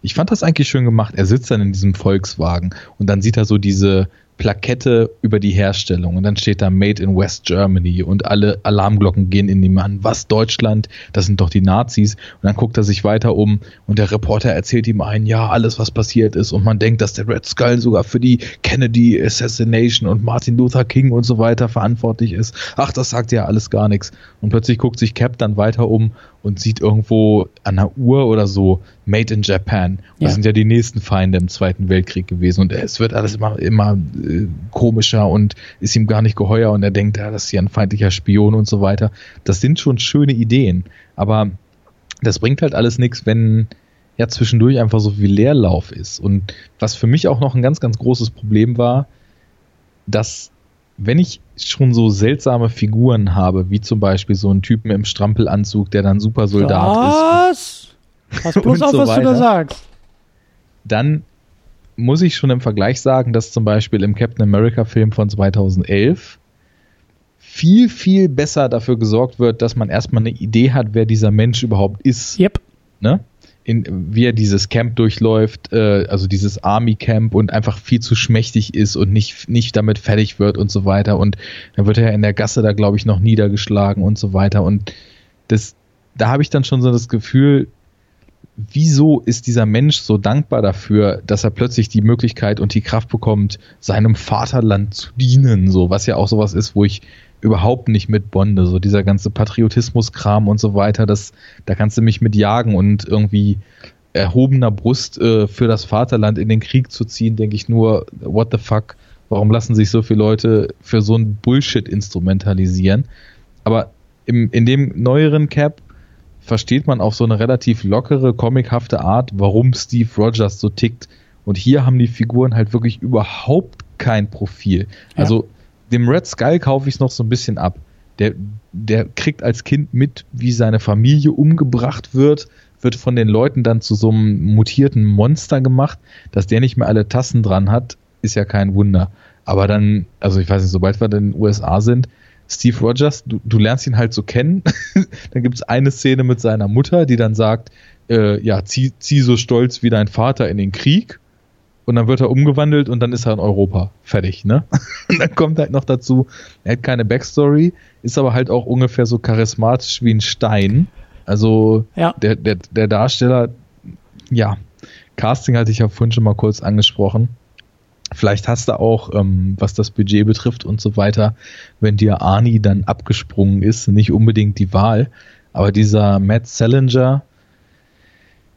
Ich fand das eigentlich schön gemacht. Er sitzt dann in diesem Volkswagen und dann sieht er so diese Plakette über die Herstellung und dann steht da Made in West Germany und alle Alarmglocken gehen in ihm an. Was Deutschland? Das sind doch die Nazis. Und dann guckt er sich weiter um und der Reporter erzählt ihm ein, ja, alles was passiert ist und man denkt, dass der Red Skull sogar für die Kennedy Assassination und Martin Luther King und so weiter verantwortlich ist. Ach, das sagt ja alles gar nichts. Und plötzlich guckt sich Cap dann weiter um und sieht irgendwo an einer Uhr oder so Made in Japan. Das Ja. sind ja die nächsten Feinde im Zweiten Weltkrieg gewesen und es wird alles immer, immer äh, komischer und ist ihm gar nicht geheuer und er denkt, ja, das ist ja ein feindlicher Spion und so weiter. Das sind schon schöne Ideen, aber das bringt halt alles nichts, wenn ja zwischendurch einfach so viel Leerlauf ist. Und was für mich auch noch ein ganz, ganz großes Problem war, dass wenn ich schon so seltsame Figuren habe, wie zum Beispiel so einen Typen im Strampelanzug, der dann super Soldat ist, was? Pass bloß auf, so was du da weiter. sagst. dann muss ich schon im Vergleich sagen, dass zum Beispiel im Captain America Film von 2011 viel, viel besser dafür gesorgt wird, dass man erstmal eine Idee hat, wer dieser Mensch überhaupt ist. Yep. ne? In, wie er dieses Camp durchläuft, äh, also dieses Army Camp und einfach viel zu schmächtig ist und nicht, nicht damit fertig wird und so weiter. Und dann wird er in der Gasse da, glaube ich, noch niedergeschlagen und so weiter. Und das, da habe ich dann schon so das Gefühl, wieso ist dieser Mensch so dankbar dafür, dass er plötzlich die Möglichkeit und die Kraft bekommt, seinem Vaterland zu dienen, so, was ja auch sowas ist, wo ich überhaupt nicht mit bonde, so dieser ganze Patriotismus-Kram und so weiter, das, da kannst du mich mit jagen und irgendwie erhobener Brust äh, für das Vaterland in den Krieg zu ziehen, denke ich nur, what the fuck, warum lassen sich so viele Leute für so ein Bullshit instrumentalisieren? Aber im, in dem neueren Cap versteht man auf so eine relativ lockere, comichafte Art, warum Steve Rogers so tickt. Und hier haben die Figuren halt wirklich überhaupt kein Profil. Also dem Red Skull kaufe ich es noch so ein bisschen ab. Der, der kriegt als Kind mit, wie seine Familie umgebracht wird, wird von den Leuten dann zu so einem mutierten Monster gemacht. Dass der nicht mehr alle Tassen dran hat, ist ja kein Wunder. Aber dann, also ich weiß nicht, sobald wir in den USA sind, Steve Rogers, du, du lernst ihn halt so kennen. dann gibt es eine Szene mit seiner Mutter, die dann sagt, äh, ja, zieh, zieh so stolz wie dein Vater in den Krieg. Und dann wird er umgewandelt und dann ist er in Europa. Fertig, ne? Und dann kommt halt noch dazu, er hat keine Backstory, ist aber halt auch ungefähr so charismatisch wie ein Stein. Also Ja. der, der, der Darsteller, ja, Casting hatte ich ja vorhin schon mal kurz angesprochen. Vielleicht hast du auch, ähm, was das Budget betrifft und so weiter, wenn dir Arnie dann abgesprungen ist, nicht unbedingt die Wahl, aber dieser Matt Salinger,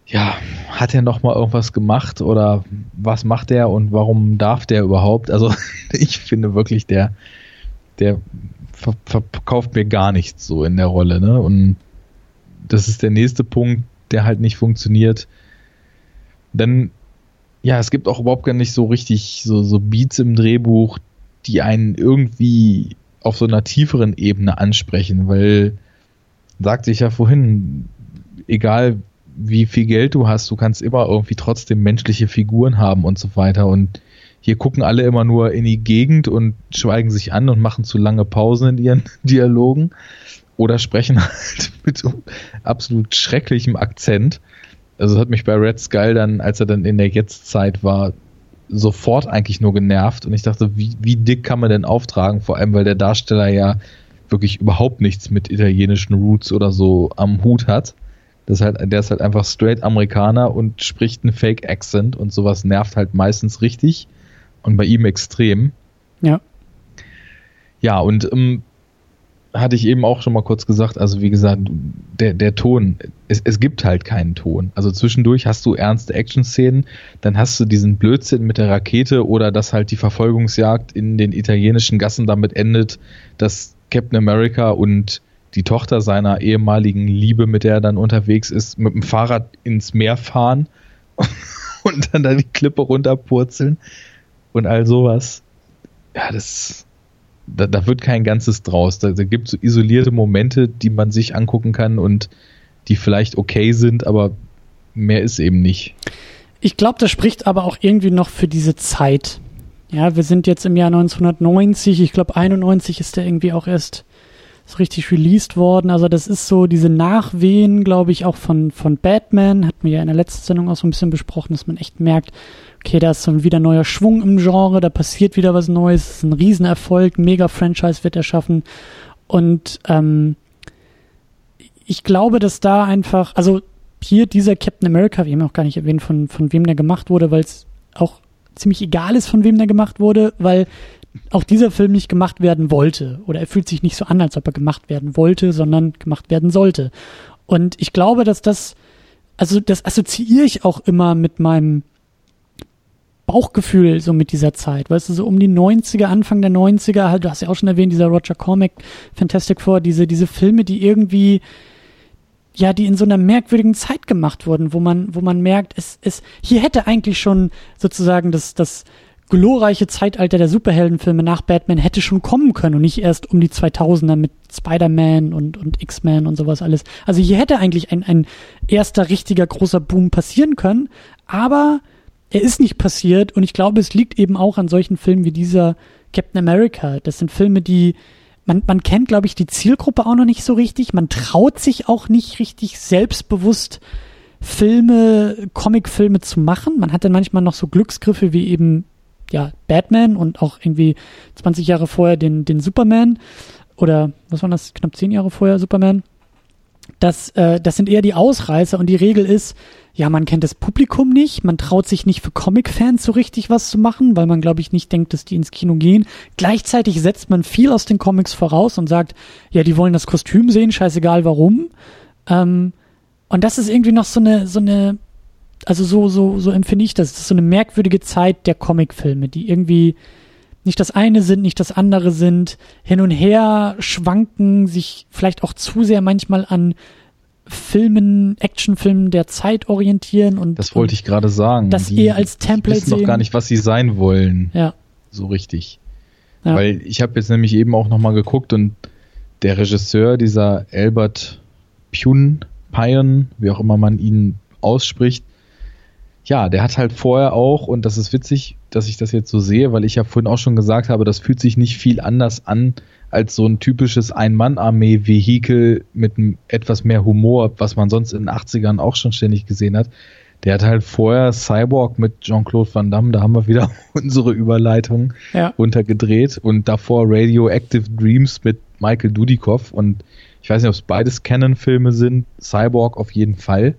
ja, hat er noch mal irgendwas gemacht oder was macht er und warum darf der überhaupt? Also ich finde wirklich, der, der ver verkauft mir gar nichts so in der Rolle, ne? Und das ist der nächste Punkt, der halt nicht funktioniert. Dann, ja, es gibt auch überhaupt gar nicht so richtig so, so Beats im Drehbuch, die einen irgendwie auf so einer tieferen Ebene ansprechen, weil, sagte ich ja vorhin, egal wie viel Geld du hast, du kannst immer irgendwie trotzdem menschliche Figuren haben und so weiter. Und hier gucken alle immer nur in die Gegend und schweigen sich an und machen zu lange Pausen in ihren Dialogen oder sprechen halt mit so absolut schrecklichem Akzent. Also hat mich bei Red Skull dann, als er dann in der Jetztzeit war, sofort eigentlich nur genervt und ich dachte, wie, wie dick kann man denn auftragen? Vor allem, weil der Darsteller ja wirklich überhaupt nichts mit italienischen Roots oder so am Hut hat. Das halt, der ist halt einfach straight Amerikaner und spricht einen Fake-Accent und sowas nervt halt meistens richtig und bei ihm extrem. Ja. Ja, und ähm, hatte ich eben auch schon mal kurz gesagt, also wie gesagt, der, der Ton, es, es gibt halt keinen Ton. Also zwischendurch hast du ernste Action-Szenen, dann hast du diesen Blödsinn mit der Rakete oder dass halt die Verfolgungsjagd in den italienischen Gassen damit endet, dass Captain America und die Tochter seiner ehemaligen Liebe, mit der er dann unterwegs ist, mit dem Fahrrad ins Meer fahren und dann da die Klippe runterpurzeln und all sowas. Ja, das, da, da wird kein Ganzes draus. Da, da gibt es so isolierte Momente, die man sich angucken kann und die vielleicht okay sind, aber mehr ist eben nicht. Ich glaube, das spricht aber auch irgendwie noch für diese Zeit. Ja, wir sind jetzt im Jahr 1990. Ich glaube, 91 ist der irgendwie auch erst so richtig released worden. Also das ist so diese Nachwehen, glaube ich, auch von, von Batman. Hatten wir ja in der letzten Sendung auch so ein bisschen besprochen, dass man echt merkt, okay, da ist so wieder neuer Schwung im Genre, da passiert wieder was Neues, es ist ein Riesenerfolg, Mega-Franchise wird erschaffen. Und ähm, ich glaube, dass da einfach, also hier dieser Captain America, wir haben auch gar nicht erwähnt, von, von wem der gemacht wurde, weil es auch ziemlich egal ist, von wem der gemacht wurde, weil auch dieser Film nicht gemacht werden wollte. Oder er fühlt sich nicht so an, als ob er gemacht werden wollte, sondern gemacht werden sollte. Und ich glaube, dass das, also das assoziiere ich auch immer mit meinem Bauchgefühl so mit dieser Zeit. Weißt du, so um die 90er, Anfang der 90er, halt, du hast ja auch schon erwähnt, dieser Roger Cormack Fantastic Four, diese, diese Filme, die irgendwie, ja, die in so einer merkwürdigen Zeit gemacht wurden, wo man, wo man merkt, es, es, hier hätte eigentlich schon sozusagen das, das, glorreiche Zeitalter der Superheldenfilme nach Batman hätte schon kommen können und nicht erst um die 2000er mit Spider-Man und, und X-Men und sowas alles. Also hier hätte eigentlich ein, ein erster richtiger großer Boom passieren können, aber er ist nicht passiert und ich glaube, es liegt eben auch an solchen Filmen wie dieser Captain America. Das sind Filme, die man, man kennt, glaube ich, die Zielgruppe auch noch nicht so richtig. Man traut sich auch nicht richtig selbstbewusst Filme, Comicfilme zu machen. Man hat dann manchmal noch so Glücksgriffe wie eben ja, Batman und auch irgendwie 20 Jahre vorher den, den Superman oder was waren das, knapp 10 Jahre vorher Superman. Das, äh, das sind eher die Ausreißer und die Regel ist, ja, man kennt das Publikum nicht, man traut sich nicht für Comic-Fans so richtig was zu machen, weil man, glaube ich, nicht denkt, dass die ins Kino gehen. Gleichzeitig setzt man viel aus den Comics voraus und sagt, ja, die wollen das Kostüm sehen, scheißegal warum. Ähm, und das ist irgendwie noch so eine, so eine also so, so, so empfinde ich das. Das ist so eine merkwürdige Zeit der Comicfilme, die irgendwie nicht das eine sind, nicht das andere sind, hin und her schwanken, sich vielleicht auch zu sehr manchmal an Filmen, Actionfilmen der Zeit orientieren und das wollte ich gerade sagen. Das die, eher als Template wissen noch gar nicht, was sie sein wollen. Ja. So richtig. Ja. Weil ich habe jetzt nämlich eben auch nochmal geguckt und der Regisseur, dieser Albert Pune, Pion, wie auch immer man ihn ausspricht, ja, der hat halt vorher auch, und das ist witzig, dass ich das jetzt so sehe, weil ich ja vorhin auch schon gesagt habe, das fühlt sich nicht viel anders an als so ein typisches Ein-Mann-Armee-Vehikel mit etwas mehr Humor, was man sonst in den 80ern auch schon ständig gesehen hat. Der hat halt vorher Cyborg mit Jean-Claude Van Damme, da haben wir wieder unsere Überleitung ja. runtergedreht und davor Radioactive Dreams mit Michael Dudikoff und ich weiß nicht, ob es beides Canon-Filme sind, Cyborg auf jeden Fall.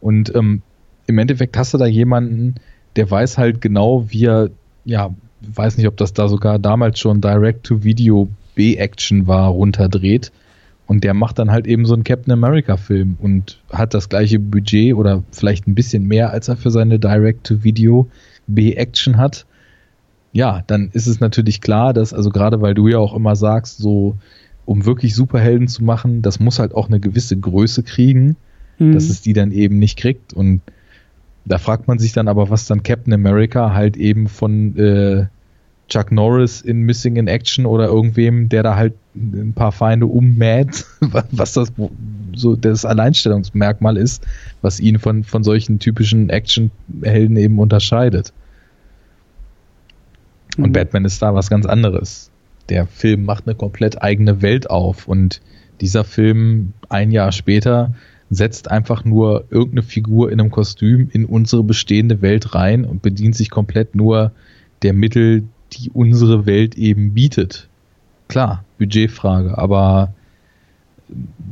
Und ähm, im Endeffekt hast du da jemanden, der weiß halt genau, wie er, ja, weiß nicht, ob das da sogar damals schon Direct-to-Video B-Action war, runterdreht. Und der macht dann halt eben so einen Captain America-Film und hat das gleiche Budget oder vielleicht ein bisschen mehr, als er für seine Direct-to-Video B-Action hat. Ja, dann ist es natürlich klar, dass, also gerade weil du ja auch immer sagst, so, um wirklich Superhelden zu machen, das muss halt auch eine gewisse Größe kriegen, mhm. dass es die dann eben nicht kriegt. Und da fragt man sich dann aber, was dann Captain America halt eben von äh, Chuck Norris in Missing in Action oder irgendwem, der da halt ein paar Feinde ummäht, was das so das Alleinstellungsmerkmal ist, was ihn von, von solchen typischen Actionhelden eben unterscheidet. Und mhm. Batman ist da was ganz anderes. Der Film macht eine komplett eigene Welt auf und dieser Film ein Jahr später setzt einfach nur irgendeine Figur in einem Kostüm in unsere bestehende Welt rein und bedient sich komplett nur der Mittel, die unsere Welt eben bietet. klar, Budgetfrage, aber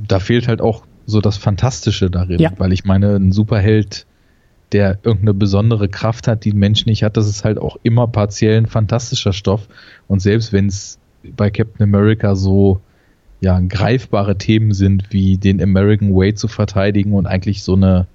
da fehlt halt auch so das Fantastische darin, ja. weil ich meine, ein Superheld, der irgendeine besondere Kraft hat, die ein Mensch nicht hat, das ist halt auch immer partiell ein fantastischer Stoff. Und selbst wenn es bei Captain America so ja, greifbare Themen sind, wie den American Way zu verteidigen und eigentlich so eine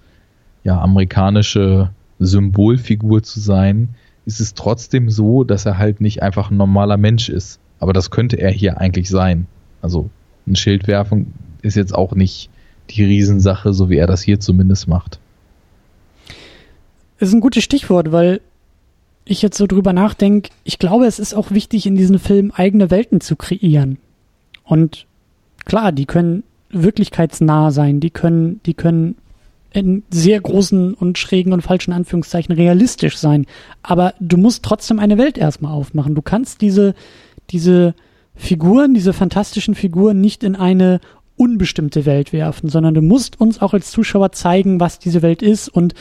ja, amerikanische Symbolfigur zu sein, ist es trotzdem so, dass er halt nicht einfach ein normaler Mensch ist. Aber das könnte er hier eigentlich sein. Also ein Schild werfen ist jetzt auch nicht die Riesensache, so wie er das hier zumindest macht. Das ist ein gutes Stichwort, weil ich jetzt so drüber nachdenke, ich glaube, es ist auch wichtig, in diesen Film eigene Welten zu kreieren. Und klar, die können wirklichkeitsnah sein, die können, die können in sehr großen und schrägen und falschen Anführungszeichen realistisch sein. Aber du musst trotzdem eine Welt erstmal aufmachen. Du kannst diese, diese Figuren, diese fantastischen Figuren nicht in eine unbestimmte Welt werfen, sondern du musst uns auch als Zuschauer zeigen, was diese Welt ist und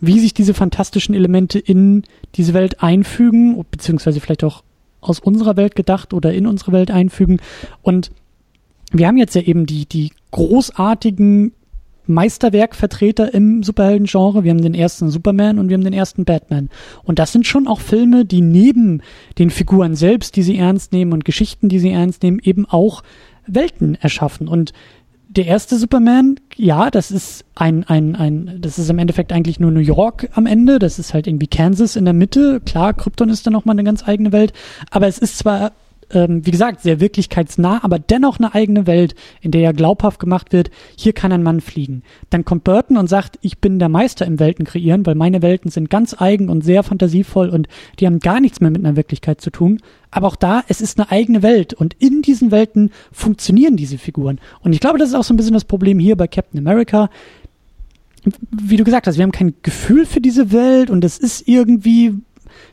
wie sich diese fantastischen Elemente in diese Welt einfügen, beziehungsweise vielleicht auch aus unserer Welt gedacht oder in unsere Welt einfügen. Und wir haben jetzt ja eben die, die großartigen Meisterwerkvertreter im Superhelden-Genre. Wir haben den ersten Superman und wir haben den ersten Batman. Und das sind schon auch Filme, die neben den Figuren selbst, die sie ernst nehmen und Geschichten, die sie ernst nehmen, eben auch Welten erschaffen. Und der erste Superman, ja, das ist ein, ein, ein, das ist im Endeffekt eigentlich nur New York am Ende. Das ist halt irgendwie Kansas in der Mitte. Klar, Krypton ist dann nochmal eine ganz eigene Welt. Aber es ist zwar ähm, wie gesagt, sehr wirklichkeitsnah, aber dennoch eine eigene Welt, in der ja glaubhaft gemacht wird, hier kann ein Mann fliegen. Dann kommt Burton und sagt, ich bin der Meister im Welten kreieren, weil meine Welten sind ganz eigen und sehr fantasievoll und die haben gar nichts mehr mit einer Wirklichkeit zu tun. Aber auch da, es ist eine eigene Welt und in diesen Welten funktionieren diese Figuren. Und ich glaube, das ist auch so ein bisschen das Problem hier bei Captain America wie du gesagt hast, wir haben kein Gefühl für diese Welt und es ist irgendwie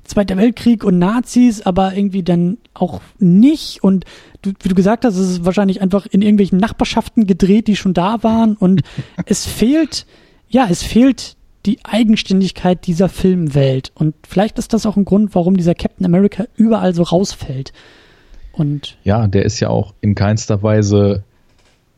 Zweiter Weltkrieg und Nazis, aber irgendwie dann auch nicht. Und du, wie du gesagt hast, es ist wahrscheinlich einfach in irgendwelchen Nachbarschaften gedreht, die schon da waren. Und es fehlt, ja, es fehlt die Eigenständigkeit dieser Filmwelt. Und vielleicht ist das auch ein Grund, warum dieser Captain America überall so rausfällt. Und ja, der ist ja auch in keinster Weise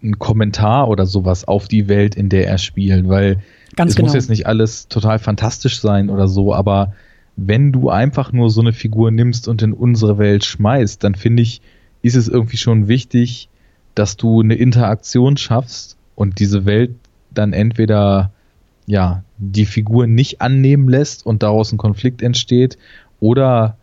ein Kommentar oder sowas auf die Welt, in der er spielt, weil Ganz es genau. muss jetzt nicht alles total fantastisch sein oder so, aber wenn du einfach nur so eine Figur nimmst und in unsere Welt schmeißt, dann finde ich, ist es irgendwie schon wichtig, dass du eine Interaktion schaffst und diese Welt dann entweder ja die Figur nicht annehmen lässt und daraus ein Konflikt entsteht oder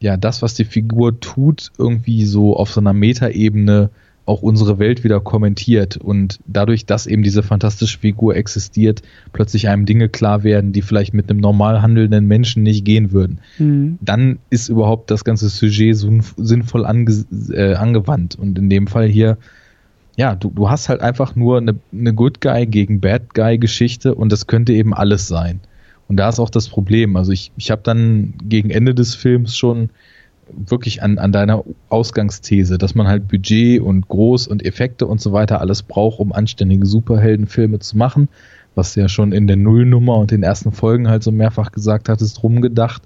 ja das, was die Figur tut, irgendwie so auf so einer Metaebene auch unsere Welt wieder kommentiert und dadurch, dass eben diese fantastische Figur existiert, plötzlich einem Dinge klar werden, die vielleicht mit einem normal handelnden Menschen nicht gehen würden. Mhm. Dann ist überhaupt das ganze Sujet sinnvoll ange äh, angewandt und in dem Fall hier ja, du, du hast halt einfach nur eine, eine Good Guy gegen Bad Guy Geschichte und das könnte eben alles sein. Und da ist auch das Problem. Also ich, ich habe dann gegen Ende des Films schon wirklich an, an deiner Ausgangsthese, dass man halt Budget und groß und Effekte und so weiter alles braucht, um anständige Superheldenfilme zu machen, was ja schon in der Nullnummer und den ersten Folgen halt so mehrfach gesagt hat, ist rumgedacht.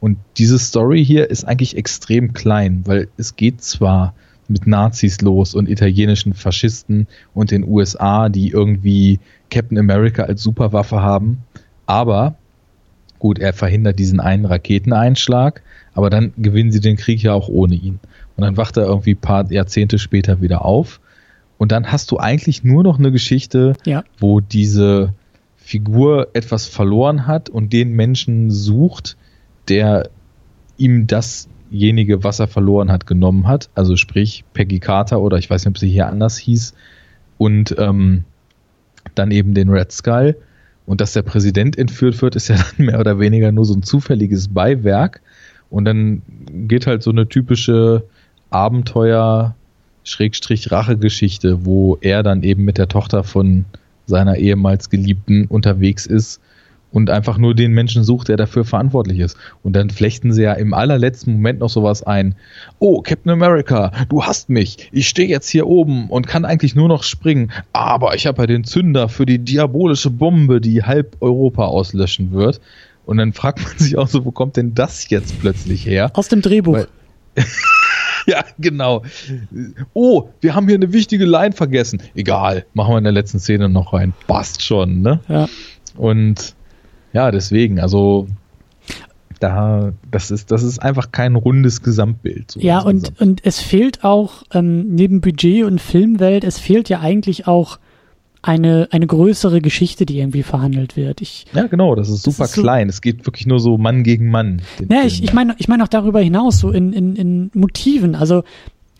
Und diese Story hier ist eigentlich extrem klein, weil es geht zwar mit Nazis los und italienischen Faschisten und den USA, die irgendwie Captain America als Superwaffe haben, aber gut, er verhindert diesen einen Raketeneinschlag, aber dann gewinnen sie den Krieg ja auch ohne ihn. Und dann wacht er irgendwie ein paar Jahrzehnte später wieder auf. Und dann hast du eigentlich nur noch eine Geschichte, ja. wo diese Figur etwas verloren hat und den Menschen sucht, der ihm dasjenige, was er verloren hat, genommen hat. Also sprich Peggy Carter oder ich weiß nicht, ob sie hier anders hieß. Und ähm, dann eben den Red Skull. Und dass der Präsident entführt wird, ist ja dann mehr oder weniger nur so ein zufälliges Beiwerk. Und dann geht halt so eine typische Abenteuer Schrägstrich Rache-Geschichte, wo er dann eben mit der Tochter von seiner ehemals Geliebten unterwegs ist und einfach nur den Menschen sucht, der dafür verantwortlich ist. Und dann flechten sie ja im allerletzten Moment noch sowas ein. Oh, Captain America, du hast mich. Ich stehe jetzt hier oben und kann eigentlich nur noch springen. Aber ich habe ja den Zünder für die diabolische Bombe, die halb Europa auslöschen wird. Und dann fragt man sich auch so, wo kommt denn das jetzt plötzlich her? Aus dem Drehbuch. Weil, ja, genau. Oh, wir haben hier eine wichtige Line vergessen. Egal, machen wir in der letzten Szene noch rein. Passt schon, ne? Ja. Und ja, deswegen, also da, das ist, das ist einfach kein rundes Gesamtbild. So ja, und, und es fehlt auch ähm, neben Budget und Filmwelt, es fehlt ja eigentlich auch eine, eine größere Geschichte, die irgendwie verhandelt wird. Ich, ja, genau, das ist super das ist klein. So, es geht wirklich nur so Mann gegen Mann. Ja, ich, ich meine ich meine auch darüber hinaus, so in, in, in Motiven. Also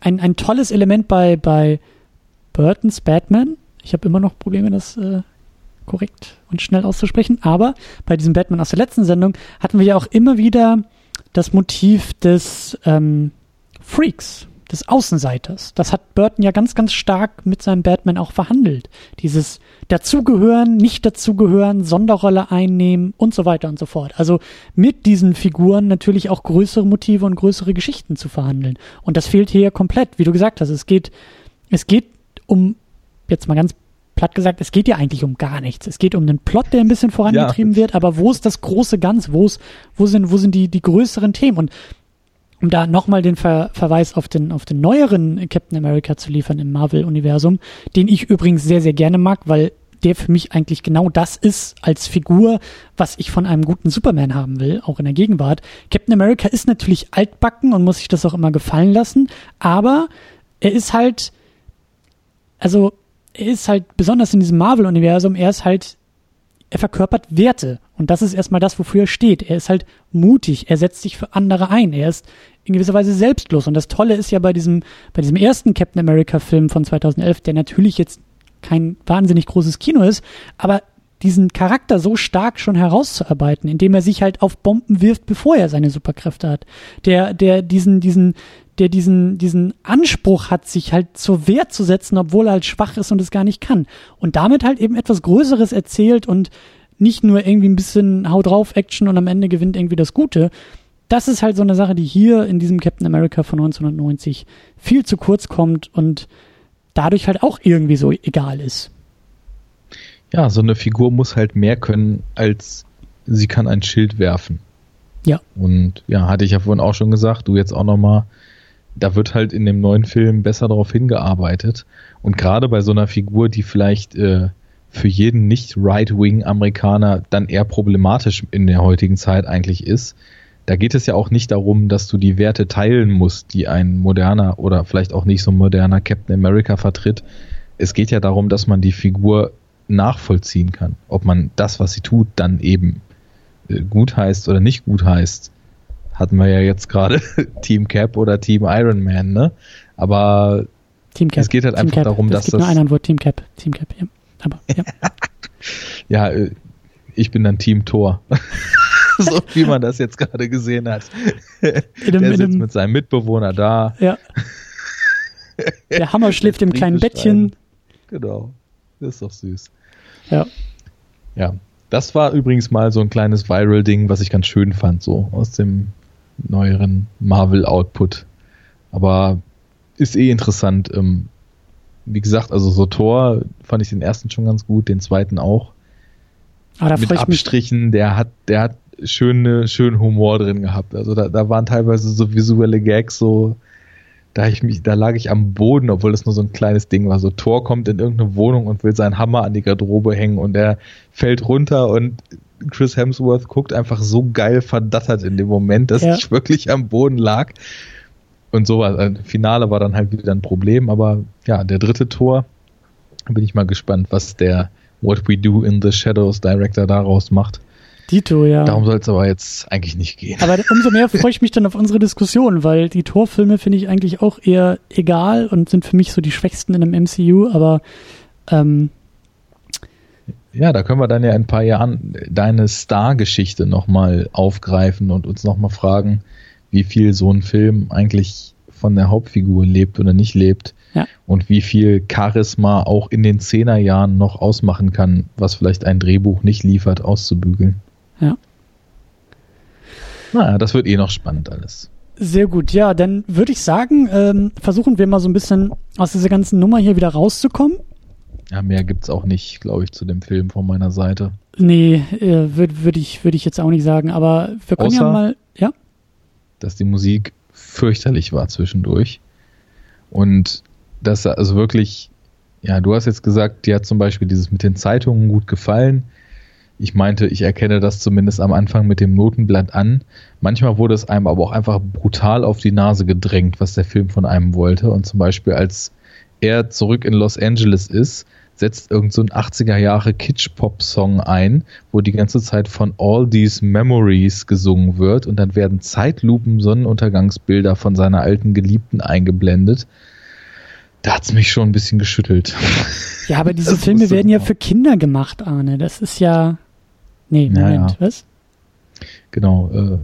ein, ein tolles Element bei, bei Burtons Batman. Ich habe immer noch Probleme, das äh, korrekt und schnell auszusprechen. Aber bei diesem Batman aus der letzten Sendung hatten wir ja auch immer wieder das Motiv des ähm, Freaks des Außenseiters. Das hat Burton ja ganz, ganz stark mit seinem Batman auch verhandelt. Dieses Dazugehören, nicht dazugehören, Sonderrolle einnehmen und so weiter und so fort. Also mit diesen Figuren natürlich auch größere Motive und größere Geschichten zu verhandeln. Und das fehlt hier komplett, wie du gesagt hast. Es geht, es geht um, jetzt mal ganz platt gesagt, es geht ja eigentlich um gar nichts. Es geht um einen Plot, der ein bisschen vorangetrieben ja. wird, aber wo ist das große Ganz? Wo, ist, wo sind, wo sind die, die größeren Themen? Und um da nochmal den Ver Verweis auf den, auf den neueren Captain America zu liefern im Marvel-Universum, den ich übrigens sehr, sehr gerne mag, weil der für mich eigentlich genau das ist als Figur, was ich von einem guten Superman haben will, auch in der Gegenwart. Captain America ist natürlich altbacken und muss sich das auch immer gefallen lassen, aber er ist halt, also er ist halt besonders in diesem Marvel-Universum, er ist halt er verkörpert Werte. Und das ist erstmal das, wofür er steht. Er ist halt mutig, er setzt sich für andere ein, er ist in gewisser Weise selbstlos. Und das Tolle ist ja bei diesem, bei diesem ersten Captain America Film von 2011, der natürlich jetzt kein wahnsinnig großes Kino ist, aber diesen Charakter so stark schon herauszuarbeiten, indem er sich halt auf Bomben wirft, bevor er seine Superkräfte hat. Der, der diesen, diesen, der diesen, diesen Anspruch hat, sich halt zur Wehr zu setzen, obwohl er halt schwach ist und es gar nicht kann. Und damit halt eben etwas Größeres erzählt und nicht nur irgendwie ein bisschen Hau drauf Action und am Ende gewinnt irgendwie das Gute. Das ist halt so eine Sache, die hier in diesem Captain America von 1990 viel zu kurz kommt und dadurch halt auch irgendwie so egal ist. Ja, so eine Figur muss halt mehr können, als sie kann ein Schild werfen. Ja. Und ja, hatte ich ja vorhin auch schon gesagt, du jetzt auch nochmal, da wird halt in dem neuen Film besser darauf hingearbeitet. Und gerade bei so einer Figur, die vielleicht äh, für jeden nicht Right-Wing-Amerikaner dann eher problematisch in der heutigen Zeit eigentlich ist, da geht es ja auch nicht darum, dass du die Werte teilen musst, die ein moderner oder vielleicht auch nicht so moderner Captain America vertritt. Es geht ja darum, dass man die Figur nachvollziehen kann, ob man das, was sie tut, dann eben äh, gut heißt oder nicht gut heißt hatten wir ja jetzt gerade Team Cap oder Team Iron Man, ne? Aber Team Cap. es geht halt Team einfach Cap. darum, dass es gibt das. nur ein Antwort, Team Cap, Team Cap, ja. Aber, ja. ja, äh, ich bin dann Team Tor. so wie man das jetzt gerade gesehen hat. Einem, Der sitzt mit seinem Mitbewohner da. Ja. Der Hammer schläft im kleinen Bettchen. Genau. Das ist doch süß. Ja. Ja. Das war übrigens mal so ein kleines Viral-Ding, was ich ganz schön fand, so aus dem neueren Marvel-Output. Aber ist eh interessant. Ähm, wie gesagt, also so Thor fand ich den ersten schon ganz gut, den zweiten auch. Ah, Mit Abstrichen, der hat, der hat schöne, schön Humor drin gehabt. Also da, da waren teilweise so visuelle Gags, so da ich mich, da lag ich am Boden, obwohl das nur so ein kleines Ding war. So Thor kommt in irgendeine Wohnung und will seinen Hammer an die Garderobe hängen und er fällt runter und Chris Hemsworth guckt einfach so geil verdattert in dem Moment, dass ja. ich wirklich am Boden lag. Und so war, also Finale war dann halt wieder ein Problem, aber ja, der dritte Tor, bin ich mal gespannt, was der What We Do in the Shadows Director daraus macht. Dito, ja. Darum soll es aber jetzt eigentlich nicht gehen. Aber umso mehr freue ich mich dann auf unsere Diskussion, weil die Torfilme finde ich eigentlich auch eher egal und sind für mich so die schwächsten in einem MCU, aber ähm, ja, da können wir dann ja in ein paar Jahren deine Star-Geschichte nochmal aufgreifen und uns nochmal fragen, wie viel so ein Film eigentlich von der Hauptfigur lebt oder nicht lebt. Ja. Und wie viel Charisma auch in den Zehnerjahren noch ausmachen kann, was vielleicht ein Drehbuch nicht liefert, auszubügeln. Ja. Naja, das wird eh noch spannend alles. Sehr gut, ja, dann würde ich sagen, ähm, versuchen wir mal so ein bisschen aus dieser ganzen Nummer hier wieder rauszukommen. Ja, mehr gibt's auch nicht, glaube ich, zu dem Film von meiner Seite. Nee, äh, würde würd ich, würd ich jetzt auch nicht sagen, aber wir können Außer, ja mal, ja? Dass die Musik fürchterlich war zwischendurch. Und das also wirklich, ja, du hast jetzt gesagt, dir hat zum Beispiel dieses mit den Zeitungen gut gefallen. Ich meinte, ich erkenne das zumindest am Anfang mit dem Notenblatt an. Manchmal wurde es einem aber auch einfach brutal auf die Nase gedrängt, was der Film von einem wollte. Und zum Beispiel, als er zurück in Los Angeles ist, setzt irgend so ein 80er Jahre Kitsch-Pop-Song ein, wo die ganze Zeit von All These Memories gesungen wird und dann werden Zeitlupen Sonnenuntergangsbilder von seiner alten Geliebten eingeblendet. Da hat's mich schon ein bisschen geschüttelt. Ja, aber diese das Filme werden ja für Kinder gemacht, Arne. Das ist ja. Nee, Moment, ja. was? Genau, äh,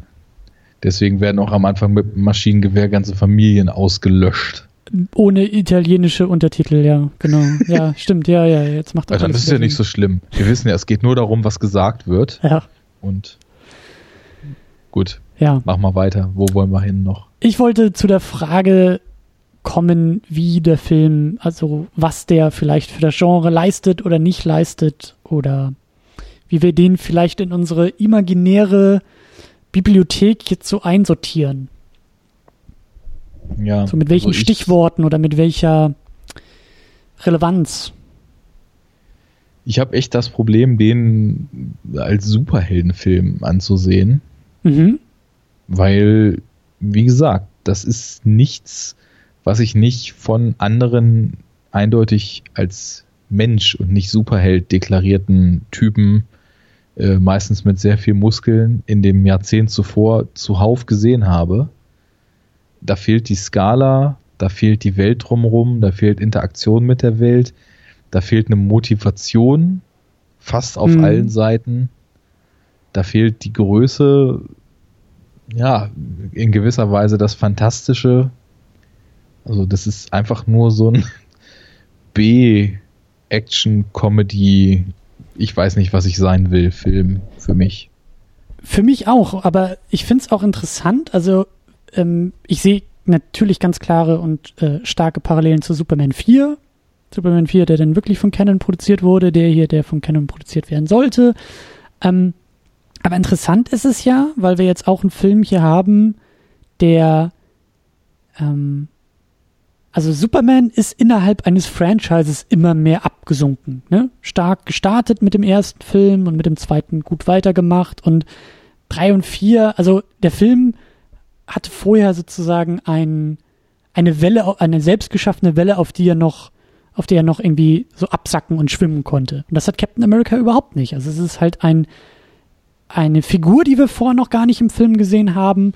deswegen werden auch am Anfang mit Maschinengewehr ganze Familien ausgelöscht. Ohne italienische Untertitel, ja, genau. Ja, stimmt, ja, ja, jetzt macht das. Also, das ist ja nicht so schlimm. Wir wissen ja, es geht nur darum, was gesagt wird. Ja. Und gut. Ja. Mach mal weiter. Wo wollen wir hin noch? Ich wollte zu der Frage kommen, wie der Film, also was der vielleicht für das Genre leistet oder nicht leistet oder wie wir den vielleicht in unsere imaginäre Bibliothek jetzt so einsortieren. Ja. So mit welchen also Stichworten oder mit welcher Relevanz? Ich habe echt das Problem, den als Superheldenfilm anzusehen. Mhm. Weil, wie gesagt, das ist nichts, was ich nicht von anderen eindeutig als Mensch und nicht Superheld deklarierten Typen, äh, meistens mit sehr viel Muskeln, in dem Jahrzehnt zuvor zuhauf gesehen habe da fehlt die Skala, da fehlt die Welt drumherum, da fehlt Interaktion mit der Welt, da fehlt eine Motivation fast auf mhm. allen Seiten, da fehlt die Größe, ja, in gewisser Weise das Fantastische. Also das ist einfach nur so ein B-Action-Comedy, ich weiß nicht, was ich sein will, Film für mich. Für mich auch, aber ich finde es auch interessant. Also ähm, ich sehe natürlich ganz klare und äh, starke Parallelen zu Superman 4. Superman 4, der dann wirklich von Canon produziert wurde, der hier, der von Canon produziert werden sollte. Ähm, aber interessant ist es ja, weil wir jetzt auch einen Film hier haben, der ähm, also Superman ist innerhalb eines Franchises immer mehr abgesunken. Ne? Stark gestartet mit dem ersten Film und mit dem zweiten gut weitergemacht und drei und vier, also der Film hatte vorher sozusagen ein, eine Welle, eine selbstgeschaffene Welle, auf die er noch, auf der er noch irgendwie so absacken und schwimmen konnte. Und das hat Captain America überhaupt nicht. Also es ist halt ein, eine Figur, die wir vorher noch gar nicht im Film gesehen haben.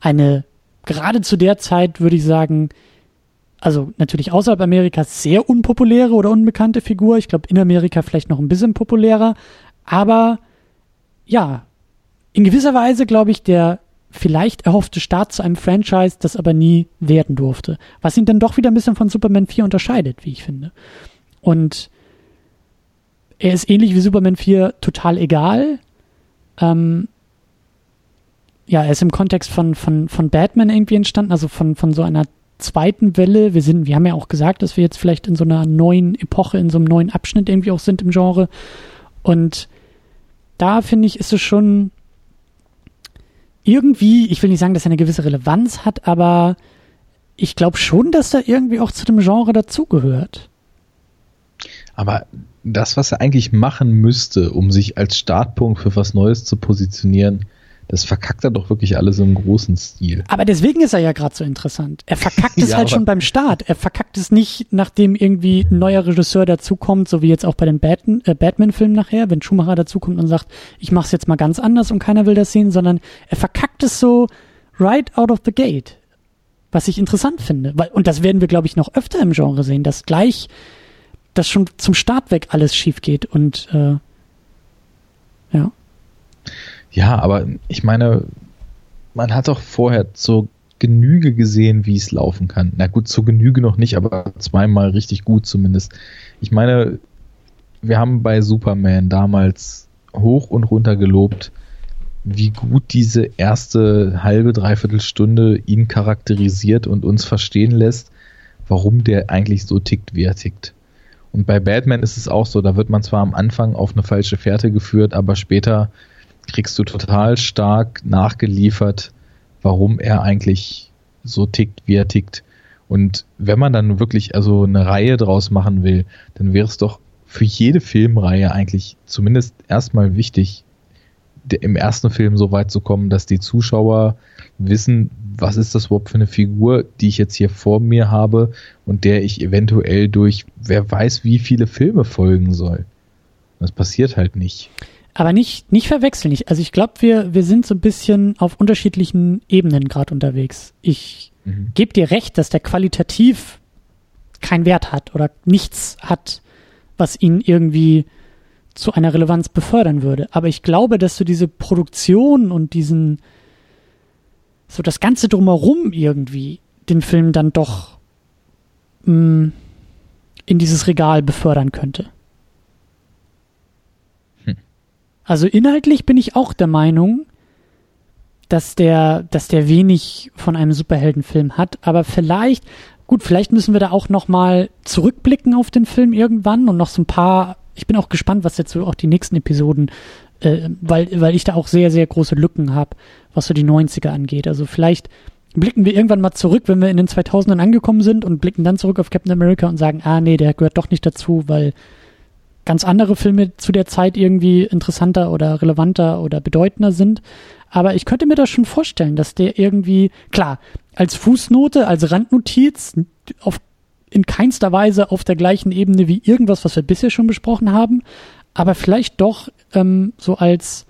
Eine, gerade zu der Zeit würde ich sagen, also natürlich außerhalb Amerikas sehr unpopuläre oder unbekannte Figur. Ich glaube, in Amerika vielleicht noch ein bisschen populärer. Aber ja, in gewisser Weise, glaube ich, der vielleicht erhoffte Start zu einem Franchise, das aber nie werden durfte. Was ihn dann doch wieder ein bisschen von Superman 4 unterscheidet, wie ich finde. Und er ist ähnlich wie Superman 4 total egal. Ähm, ja, er ist im Kontext von, von, von Batman irgendwie entstanden, also von, von so einer zweiten Welle. Wir sind, wir haben ja auch gesagt, dass wir jetzt vielleicht in so einer neuen Epoche, in so einem neuen Abschnitt irgendwie auch sind im Genre. Und da finde ich, ist es schon irgendwie, ich will nicht sagen, dass er eine gewisse Relevanz hat, aber ich glaube schon, dass er irgendwie auch zu dem Genre dazugehört. Aber das, was er eigentlich machen müsste, um sich als Startpunkt für was Neues zu positionieren, das verkackt er doch wirklich alles im großen Stil. Aber deswegen ist er ja gerade so interessant. Er verkackt es ja, halt schon beim Start. Er verkackt es nicht, nachdem irgendwie ein neuer Regisseur dazukommt, so wie jetzt auch bei dem Batman, äh, Batman-Film nachher, wenn Schumacher dazukommt und sagt, ich mach's jetzt mal ganz anders und keiner will das sehen, sondern er verkackt es so right out of the gate. Was ich interessant finde. Weil, und das werden wir, glaube ich, noch öfter im Genre sehen, dass gleich, dass schon zum Start weg alles schief geht und äh, ja. Ja, aber ich meine, man hat doch vorher zur Genüge gesehen, wie es laufen kann. Na gut, zur Genüge noch nicht, aber zweimal richtig gut zumindest. Ich meine, wir haben bei Superman damals hoch und runter gelobt, wie gut diese erste halbe, dreiviertel Stunde ihn charakterisiert und uns verstehen lässt, warum der eigentlich so tickt, wie er tickt. Und bei Batman ist es auch so, da wird man zwar am Anfang auf eine falsche Fährte geführt, aber später kriegst du total stark nachgeliefert, warum er eigentlich so tickt, wie er tickt. Und wenn man dann wirklich also eine Reihe draus machen will, dann wäre es doch für jede Filmreihe eigentlich zumindest erstmal wichtig, im ersten Film so weit zu kommen, dass die Zuschauer wissen, was ist das überhaupt für eine Figur, die ich jetzt hier vor mir habe und der ich eventuell durch wer weiß wie viele Filme folgen soll. Das passiert halt nicht. Aber nicht, nicht verwechseln. Ich, also ich glaube, wir, wir sind so ein bisschen auf unterschiedlichen Ebenen gerade unterwegs. Ich mhm. gebe dir recht, dass der qualitativ keinen Wert hat oder nichts hat, was ihn irgendwie zu einer Relevanz befördern würde. Aber ich glaube, dass du diese Produktion und diesen, so das Ganze drumherum irgendwie den Film dann doch mh, mm, in dieses Regal befördern könnte. Hm. Also inhaltlich bin ich auch der Meinung, dass der, dass der wenig von einem Superheldenfilm hat, aber vielleicht, gut, vielleicht müssen wir da auch noch mal zurückblicken auf den Film irgendwann und noch so ein paar ich bin auch gespannt, was jetzt so auch die nächsten Episoden, äh, weil, weil ich da auch sehr, sehr große Lücken habe, was so die 90er angeht. Also vielleicht blicken wir irgendwann mal zurück, wenn wir in den 2000ern angekommen sind und blicken dann zurück auf Captain America und sagen, ah nee, der gehört doch nicht dazu, weil ganz andere Filme zu der Zeit irgendwie interessanter oder relevanter oder bedeutender sind. Aber ich könnte mir das schon vorstellen, dass der irgendwie, klar, als Fußnote, als Randnotiz auf in keinster Weise auf der gleichen Ebene wie irgendwas, was wir bisher schon besprochen haben, aber vielleicht doch ähm, so als,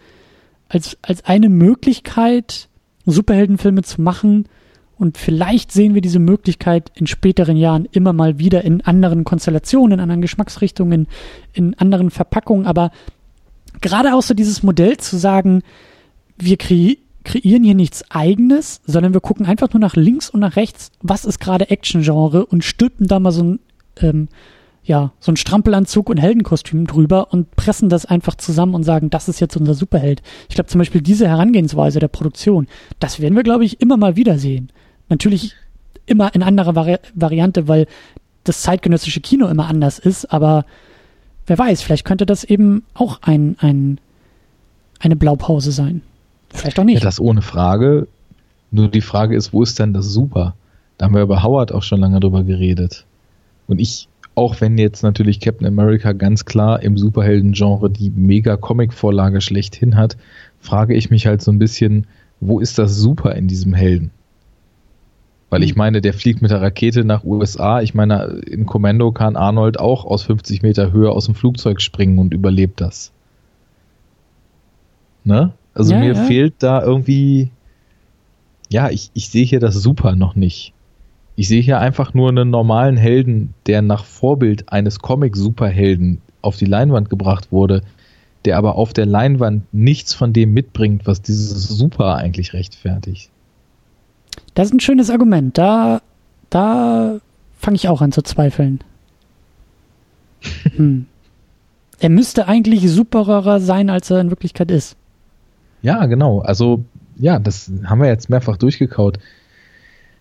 als, als eine Möglichkeit, Superheldenfilme zu machen. Und vielleicht sehen wir diese Möglichkeit in späteren Jahren immer mal wieder in anderen Konstellationen, in anderen Geschmacksrichtungen, in anderen Verpackungen. Aber gerade auch so dieses Modell zu sagen, wir kreieren kreieren hier nichts eigenes, sondern wir gucken einfach nur nach links und nach rechts, was ist gerade Action-Genre und stülpen da mal so ein, ähm, ja, so ein Strampelanzug und Heldenkostüm drüber und pressen das einfach zusammen und sagen, das ist jetzt unser Superheld. Ich glaube zum Beispiel diese Herangehensweise der Produktion, das werden wir, glaube ich, immer mal wieder sehen. Natürlich immer in anderer Vari Variante, weil das zeitgenössische Kino immer anders ist, aber wer weiß, vielleicht könnte das eben auch ein, ein, eine Blaupause sein. Vielleicht auch nicht. Ja, das ohne Frage. Nur die Frage ist, wo ist denn das Super? Da haben wir über Howard auch schon lange drüber geredet. Und ich, auch wenn jetzt natürlich Captain America ganz klar im Superhelden-Genre die mega Comic-Vorlage schlechthin hat, frage ich mich halt so ein bisschen, wo ist das Super in diesem Helden? Weil ich hm. meine, der fliegt mit der Rakete nach USA. Ich meine, in Commando kann Arnold auch aus 50 Meter Höhe aus dem Flugzeug springen und überlebt das. Ne? Also ja, mir ja. fehlt da irgendwie, ja, ich, ich sehe hier das Super noch nicht. Ich sehe hier einfach nur einen normalen Helden, der nach Vorbild eines Comic-Superhelden auf die Leinwand gebracht wurde, der aber auf der Leinwand nichts von dem mitbringt, was dieses Super eigentlich rechtfertigt. Das ist ein schönes Argument. Da, da fange ich auch an zu zweifeln. hm. Er müsste eigentlich superer sein, als er in Wirklichkeit ist. Ja, genau. Also, ja, das haben wir jetzt mehrfach durchgekaut.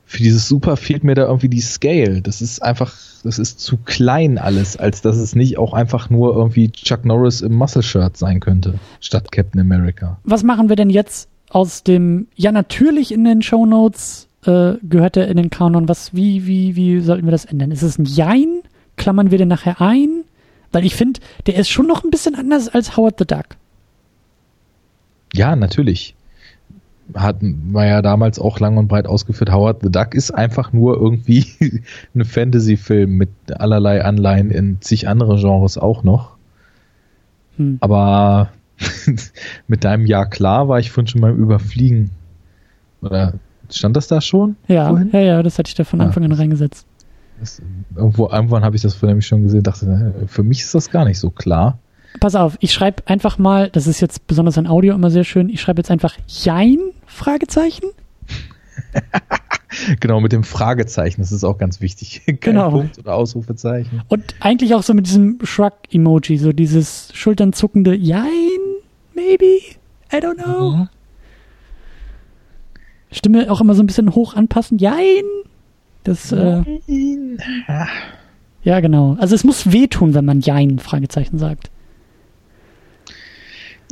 Für dieses Super fehlt mir da irgendwie die Scale. Das ist einfach, das ist zu klein alles, als dass es nicht auch einfach nur irgendwie Chuck Norris im Muscle-Shirt sein könnte, statt Captain America. Was machen wir denn jetzt aus dem, ja, natürlich in den Show Notes äh, gehört er in den Kanon. Was, wie, wie, wie sollten wir das ändern? Ist es ein Jein? Klammern wir den nachher ein? Weil ich finde, der ist schon noch ein bisschen anders als Howard the Duck. Ja, natürlich. Hat war ja damals auch lang und breit ausgeführt. Howard the Duck ist einfach nur irgendwie ein Fantasy-Film mit allerlei Anleihen in zig andere Genres auch noch. Hm. Aber mit deinem Ja klar war ich vorhin schon beim Überfliegen. Oder stand das da schon? Ja, vorhin? ja, ja, das hatte ich da von ah. Anfang an reingesetzt. Das, irgendwo, irgendwann habe ich das vorhin nämlich schon gesehen, dachte, für mich ist das gar nicht so klar pass auf, ich schreibe einfach mal, das ist jetzt besonders ein Audio immer sehr schön, ich schreibe jetzt einfach Jein, Fragezeichen. genau, mit dem Fragezeichen, das ist auch ganz wichtig. Kein genau. Punkt oder Ausrufezeichen. Und eigentlich auch so mit diesem Shrug-Emoji, so dieses schulternzuckende Jein, maybe, I don't know. Mhm. Stimme auch immer so ein bisschen hoch anpassen, Jein. Das, äh, ja, genau. Also es muss wehtun, wenn man Jein, Fragezeichen sagt.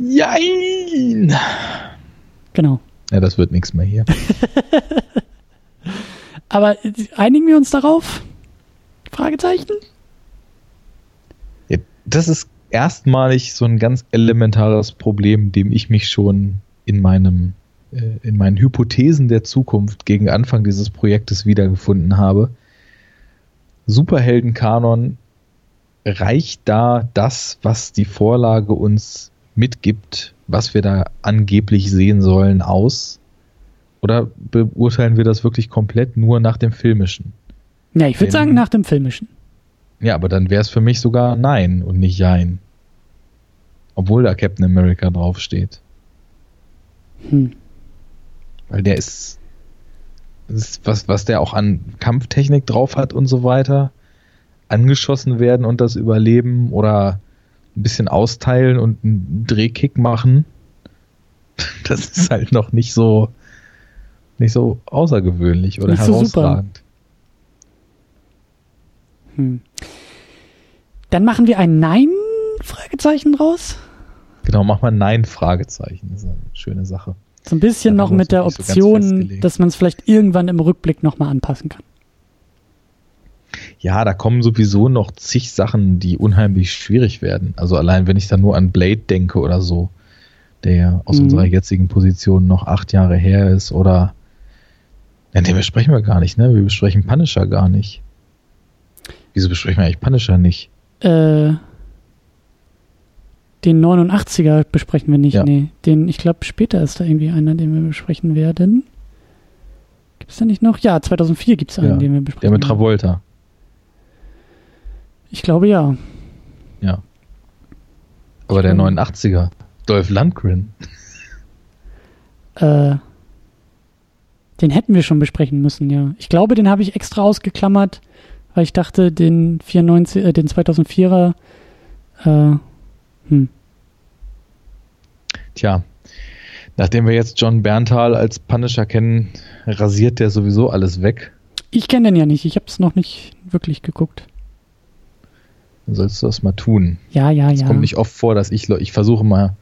Jein! Genau. Ja, das wird nichts mehr hier. Aber äh, einigen wir uns darauf? Fragezeichen? Ja, das ist erstmalig so ein ganz elementares Problem, dem ich mich schon in meinem äh, in meinen Hypothesen der Zukunft gegen Anfang dieses Projektes wiedergefunden habe. Superheldenkanon reicht da das, was die Vorlage uns mitgibt, was wir da angeblich sehen sollen, aus? Oder beurteilen wir das wirklich komplett nur nach dem Filmischen? Ja, ich würde sagen nach dem Filmischen. Ja, aber dann wäre es für mich sogar Nein und nicht Jein. Obwohl da Captain America draufsteht. Hm. Weil der ist, ist, was, was der auch an Kampftechnik drauf hat und so weiter. Angeschossen werden und das überleben oder ein bisschen austeilen und einen Drehkick machen. Das ist halt noch nicht so, nicht so außergewöhnlich oder nicht herausragend. So hm. Dann machen wir ein Nein-Fragezeichen draus. Genau, mach mal Nein-Fragezeichen. Das ist eine schöne Sache. So ein bisschen noch mit der Option, so dass man es vielleicht irgendwann im Rückblick nochmal anpassen kann. Ja, da kommen sowieso noch zig Sachen, die unheimlich schwierig werden. Also allein wenn ich da nur an Blade denke oder so, der aus mhm. unserer jetzigen Position noch acht Jahre her ist oder ja, den besprechen wir gar nicht, ne? Wir besprechen Punisher gar nicht. Wieso besprechen wir eigentlich Punisher nicht? Äh, den 89er besprechen wir nicht, ja. nee. Den, ich glaube, später ist da irgendwie einer, den wir besprechen werden. Gibt es da nicht noch? Ja, 2004 gibt es einen, ja, den wir besprechen. Der mit Travolta. Ich glaube ja. Ja. Aber der 89er, Dolph Lundgren. Äh, den hätten wir schon besprechen müssen, ja. Ich glaube, den habe ich extra ausgeklammert, weil ich dachte, den 94, äh, den 2004er, äh, hm. Tja, nachdem wir jetzt John Berntal als Punisher kennen, rasiert der sowieso alles weg. Ich kenne den ja nicht, ich habe es noch nicht wirklich geguckt. Dann sollst du das mal tun. Ja, ja, es ja. Es kommt nicht oft vor, dass ich, ich versuche mal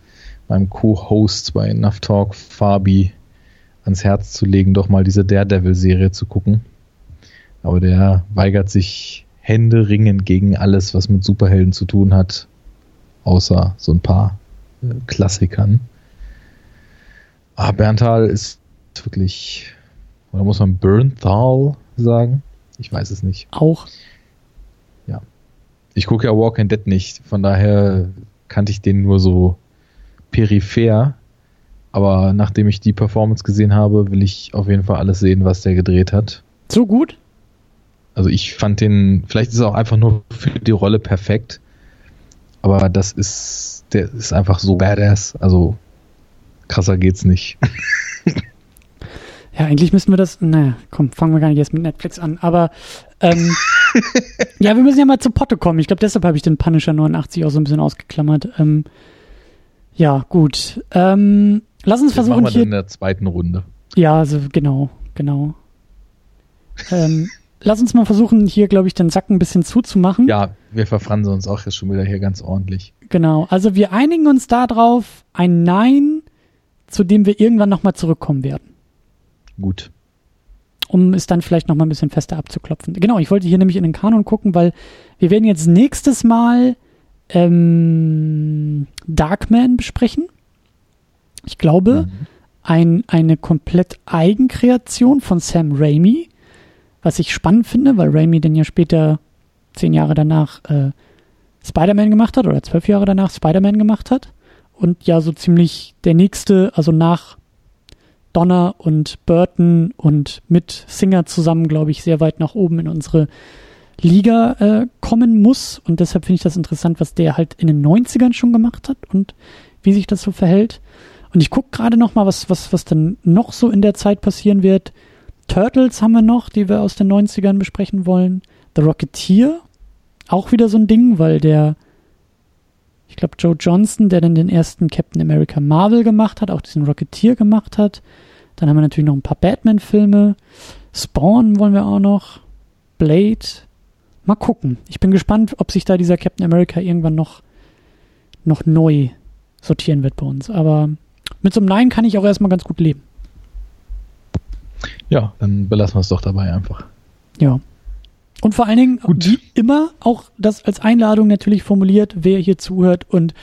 meinem Co-Host bei Enough Talk, Fabi, ans Herz zu legen, doch mal diese Daredevil-Serie zu gucken. Aber der weigert sich händeringend gegen alles, was mit Superhelden zu tun hat außer so ein paar äh, Klassikern. Ah, Berntal ist wirklich, oder muss man Bernthal sagen? Ich weiß es nicht. Auch. Ja. Ich gucke ja Walking Dead nicht, von daher kannte ich den nur so peripher. Aber nachdem ich die Performance gesehen habe, will ich auf jeden Fall alles sehen, was der gedreht hat. So gut? Also ich fand den, vielleicht ist er auch einfach nur für die Rolle perfekt. Aber das ist, der ist einfach so badass. Also krasser geht's nicht. Ja, eigentlich müssten wir das. Naja, komm, fangen wir gar nicht erst mit Netflix an. Aber ähm, ja, wir müssen ja mal zu Potte kommen. Ich glaube, deshalb habe ich den Punisher 89 auch so ein bisschen ausgeklammert. Ähm, ja, gut. Ähm, lass uns Jetzt versuchen machen wir hier in der zweiten Runde. Ja, also genau, genau. ähm, lass uns mal versuchen, hier, glaube ich, den Sack ein bisschen zuzumachen. Ja, wir verfransen uns auch jetzt schon wieder hier ganz ordentlich. Genau, also wir einigen uns darauf, ein Nein, zu dem wir irgendwann nochmal zurückkommen werden. Gut. Um es dann vielleicht nochmal ein bisschen fester abzuklopfen. Genau, ich wollte hier nämlich in den Kanon gucken, weil wir werden jetzt nächstes Mal ähm, Darkman besprechen. Ich glaube, mhm. ein, eine komplett Eigenkreation von Sam Raimi was ich spannend finde, weil Raimi dann ja später, zehn Jahre danach, äh, Spider-Man gemacht hat oder zwölf Jahre danach Spider-Man gemacht hat. Und ja, so ziemlich der nächste, also nach Donner und Burton und mit Singer zusammen, glaube ich, sehr weit nach oben in unsere Liga äh, kommen muss. Und deshalb finde ich das interessant, was der halt in den 90ern schon gemacht hat und wie sich das so verhält. Und ich gucke gerade noch mal, was, was, was dann noch so in der Zeit passieren wird. Turtles haben wir noch, die wir aus den 90ern besprechen wollen. The Rocketeer, auch wieder so ein Ding, weil der, ich glaube, Joe Johnston, der dann den ersten Captain America Marvel gemacht hat, auch diesen Rocketeer gemacht hat. Dann haben wir natürlich noch ein paar Batman-Filme. Spawn wollen wir auch noch. Blade. Mal gucken. Ich bin gespannt, ob sich da dieser Captain America irgendwann noch, noch neu sortieren wird bei uns. Aber mit so einem Nein kann ich auch erstmal ganz gut leben. Ja, dann belassen wir es doch dabei einfach. Ja. Und vor allen Dingen, Gut. wie immer, auch das als Einladung natürlich formuliert, wer hier zuhört und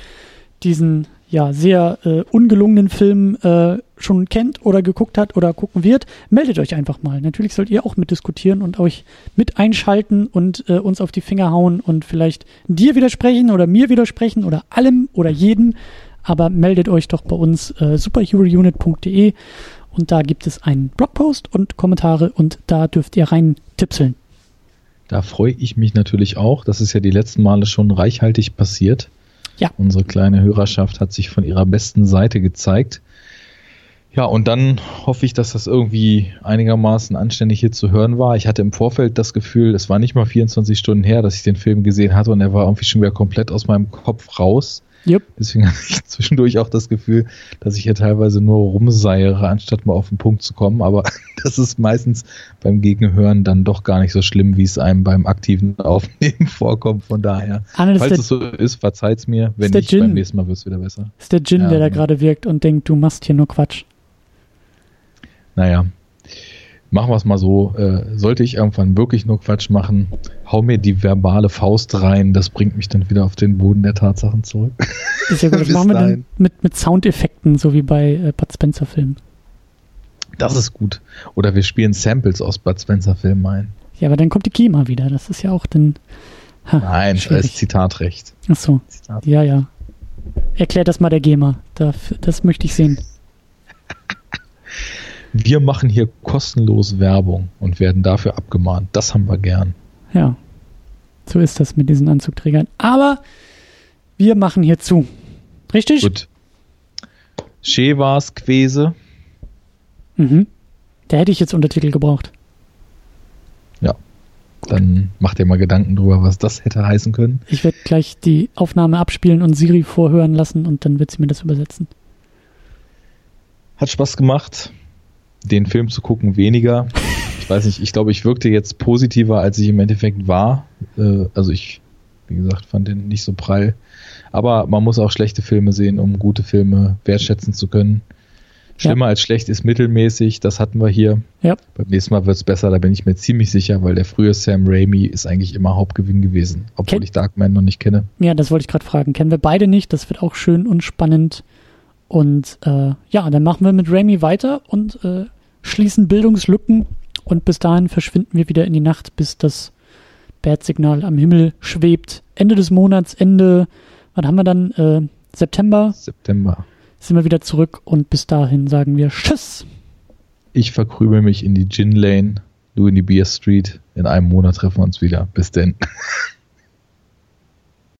diesen ja sehr äh, ungelungenen Film äh, schon kennt oder geguckt hat oder gucken wird, meldet euch einfach mal. Natürlich sollt ihr auch mitdiskutieren und euch mit einschalten und äh, uns auf die Finger hauen und vielleicht dir widersprechen oder mir widersprechen oder allem oder jedem. Aber meldet euch doch bei uns äh, superherounit.de und da gibt es einen Blogpost und Kommentare und da dürft ihr rein tipseln. Da freue ich mich natürlich auch. Das ist ja die letzten Male schon reichhaltig passiert. Ja. Unsere kleine Hörerschaft hat sich von ihrer besten Seite gezeigt. Ja, und dann hoffe ich, dass das irgendwie einigermaßen anständig hier zu hören war. Ich hatte im Vorfeld das Gefühl, es war nicht mal 24 Stunden her, dass ich den Film gesehen hatte und er war irgendwie schon wieder komplett aus meinem Kopf raus. Jupp. Deswegen hatte ich zwischendurch auch das Gefühl, dass ich hier teilweise nur rumseiere, anstatt mal auf den Punkt zu kommen. Aber das ist meistens beim Gegenhören dann doch gar nicht so schlimm, wie es einem beim aktiven Aufnehmen vorkommt. Von daher, Arne, falls es so ist, verzeiht's mir. Wenn nicht, Gin. beim nächsten Mal wird es wieder besser. ist der Gin, Ja, der da genau. gerade wirkt und denkt, du machst hier nur Quatsch. Naja, machen wir es mal so. Äh, sollte ich irgendwann wirklich nur Quatsch machen, hau mir die verbale Faust rein. Das bringt mich dann wieder auf den Boden der Tatsachen zurück. Ist ja gut, das machen wir dann mit, mit Soundeffekten, so wie bei äh, Bud Spencer Filmen. Das ist gut. Oder wir spielen Samples aus Bud Spencer Filmen ein. Ja, aber dann kommt die GEMA wieder. Das ist ja auch dann. Ha, Nein, als schwierig. Zitatrecht. Ach so, Zitat. ja, ja. Erklärt das mal der GEMA. Das, das möchte ich sehen. Wir machen hier kostenlos Werbung und werden dafür abgemahnt. Das haben wir gern. Ja. So ist das mit diesen Anzugträgern. Aber wir machen hier zu. Richtig? Gut. Chevas Quese. Mhm. Da hätte ich jetzt Untertitel gebraucht. Dann macht ihr mal Gedanken drüber, was das hätte heißen können. Ich werde gleich die Aufnahme abspielen und Siri vorhören lassen und dann wird sie mir das übersetzen. Hat Spaß gemacht, den Film zu gucken, weniger. Ich weiß nicht, ich glaube, ich wirkte jetzt positiver, als ich im Endeffekt war. Äh, also ich, wie gesagt, fand den nicht so prall. Aber man muss auch schlechte Filme sehen, um gute Filme wertschätzen zu können. Schlimmer als schlecht ist mittelmäßig, das hatten wir hier. Ja. Beim nächsten Mal wird es besser, da bin ich mir ziemlich sicher, weil der frühe Sam Raimi ist eigentlich immer Hauptgewinn gewesen, obwohl Ken- ich Darkman noch nicht kenne. Ja, das wollte ich gerade fragen. Kennen wir beide nicht. Das wird auch schön und spannend. Und äh, ja, dann machen wir mit Raimi weiter und äh, schließen Bildungslücken. Und bis dahin verschwinden wir wieder in die Nacht, bis das Bad-Signal am Himmel schwebt. Ende des Monats, Ende, wann haben wir dann? Äh, September September. sind wir wieder zurück und bis dahin sagen wir Tschüss. Ich verkrümel mich in die Gin Lane, du in die Beer Street. In einem Monat treffen wir uns wieder. Bis denn.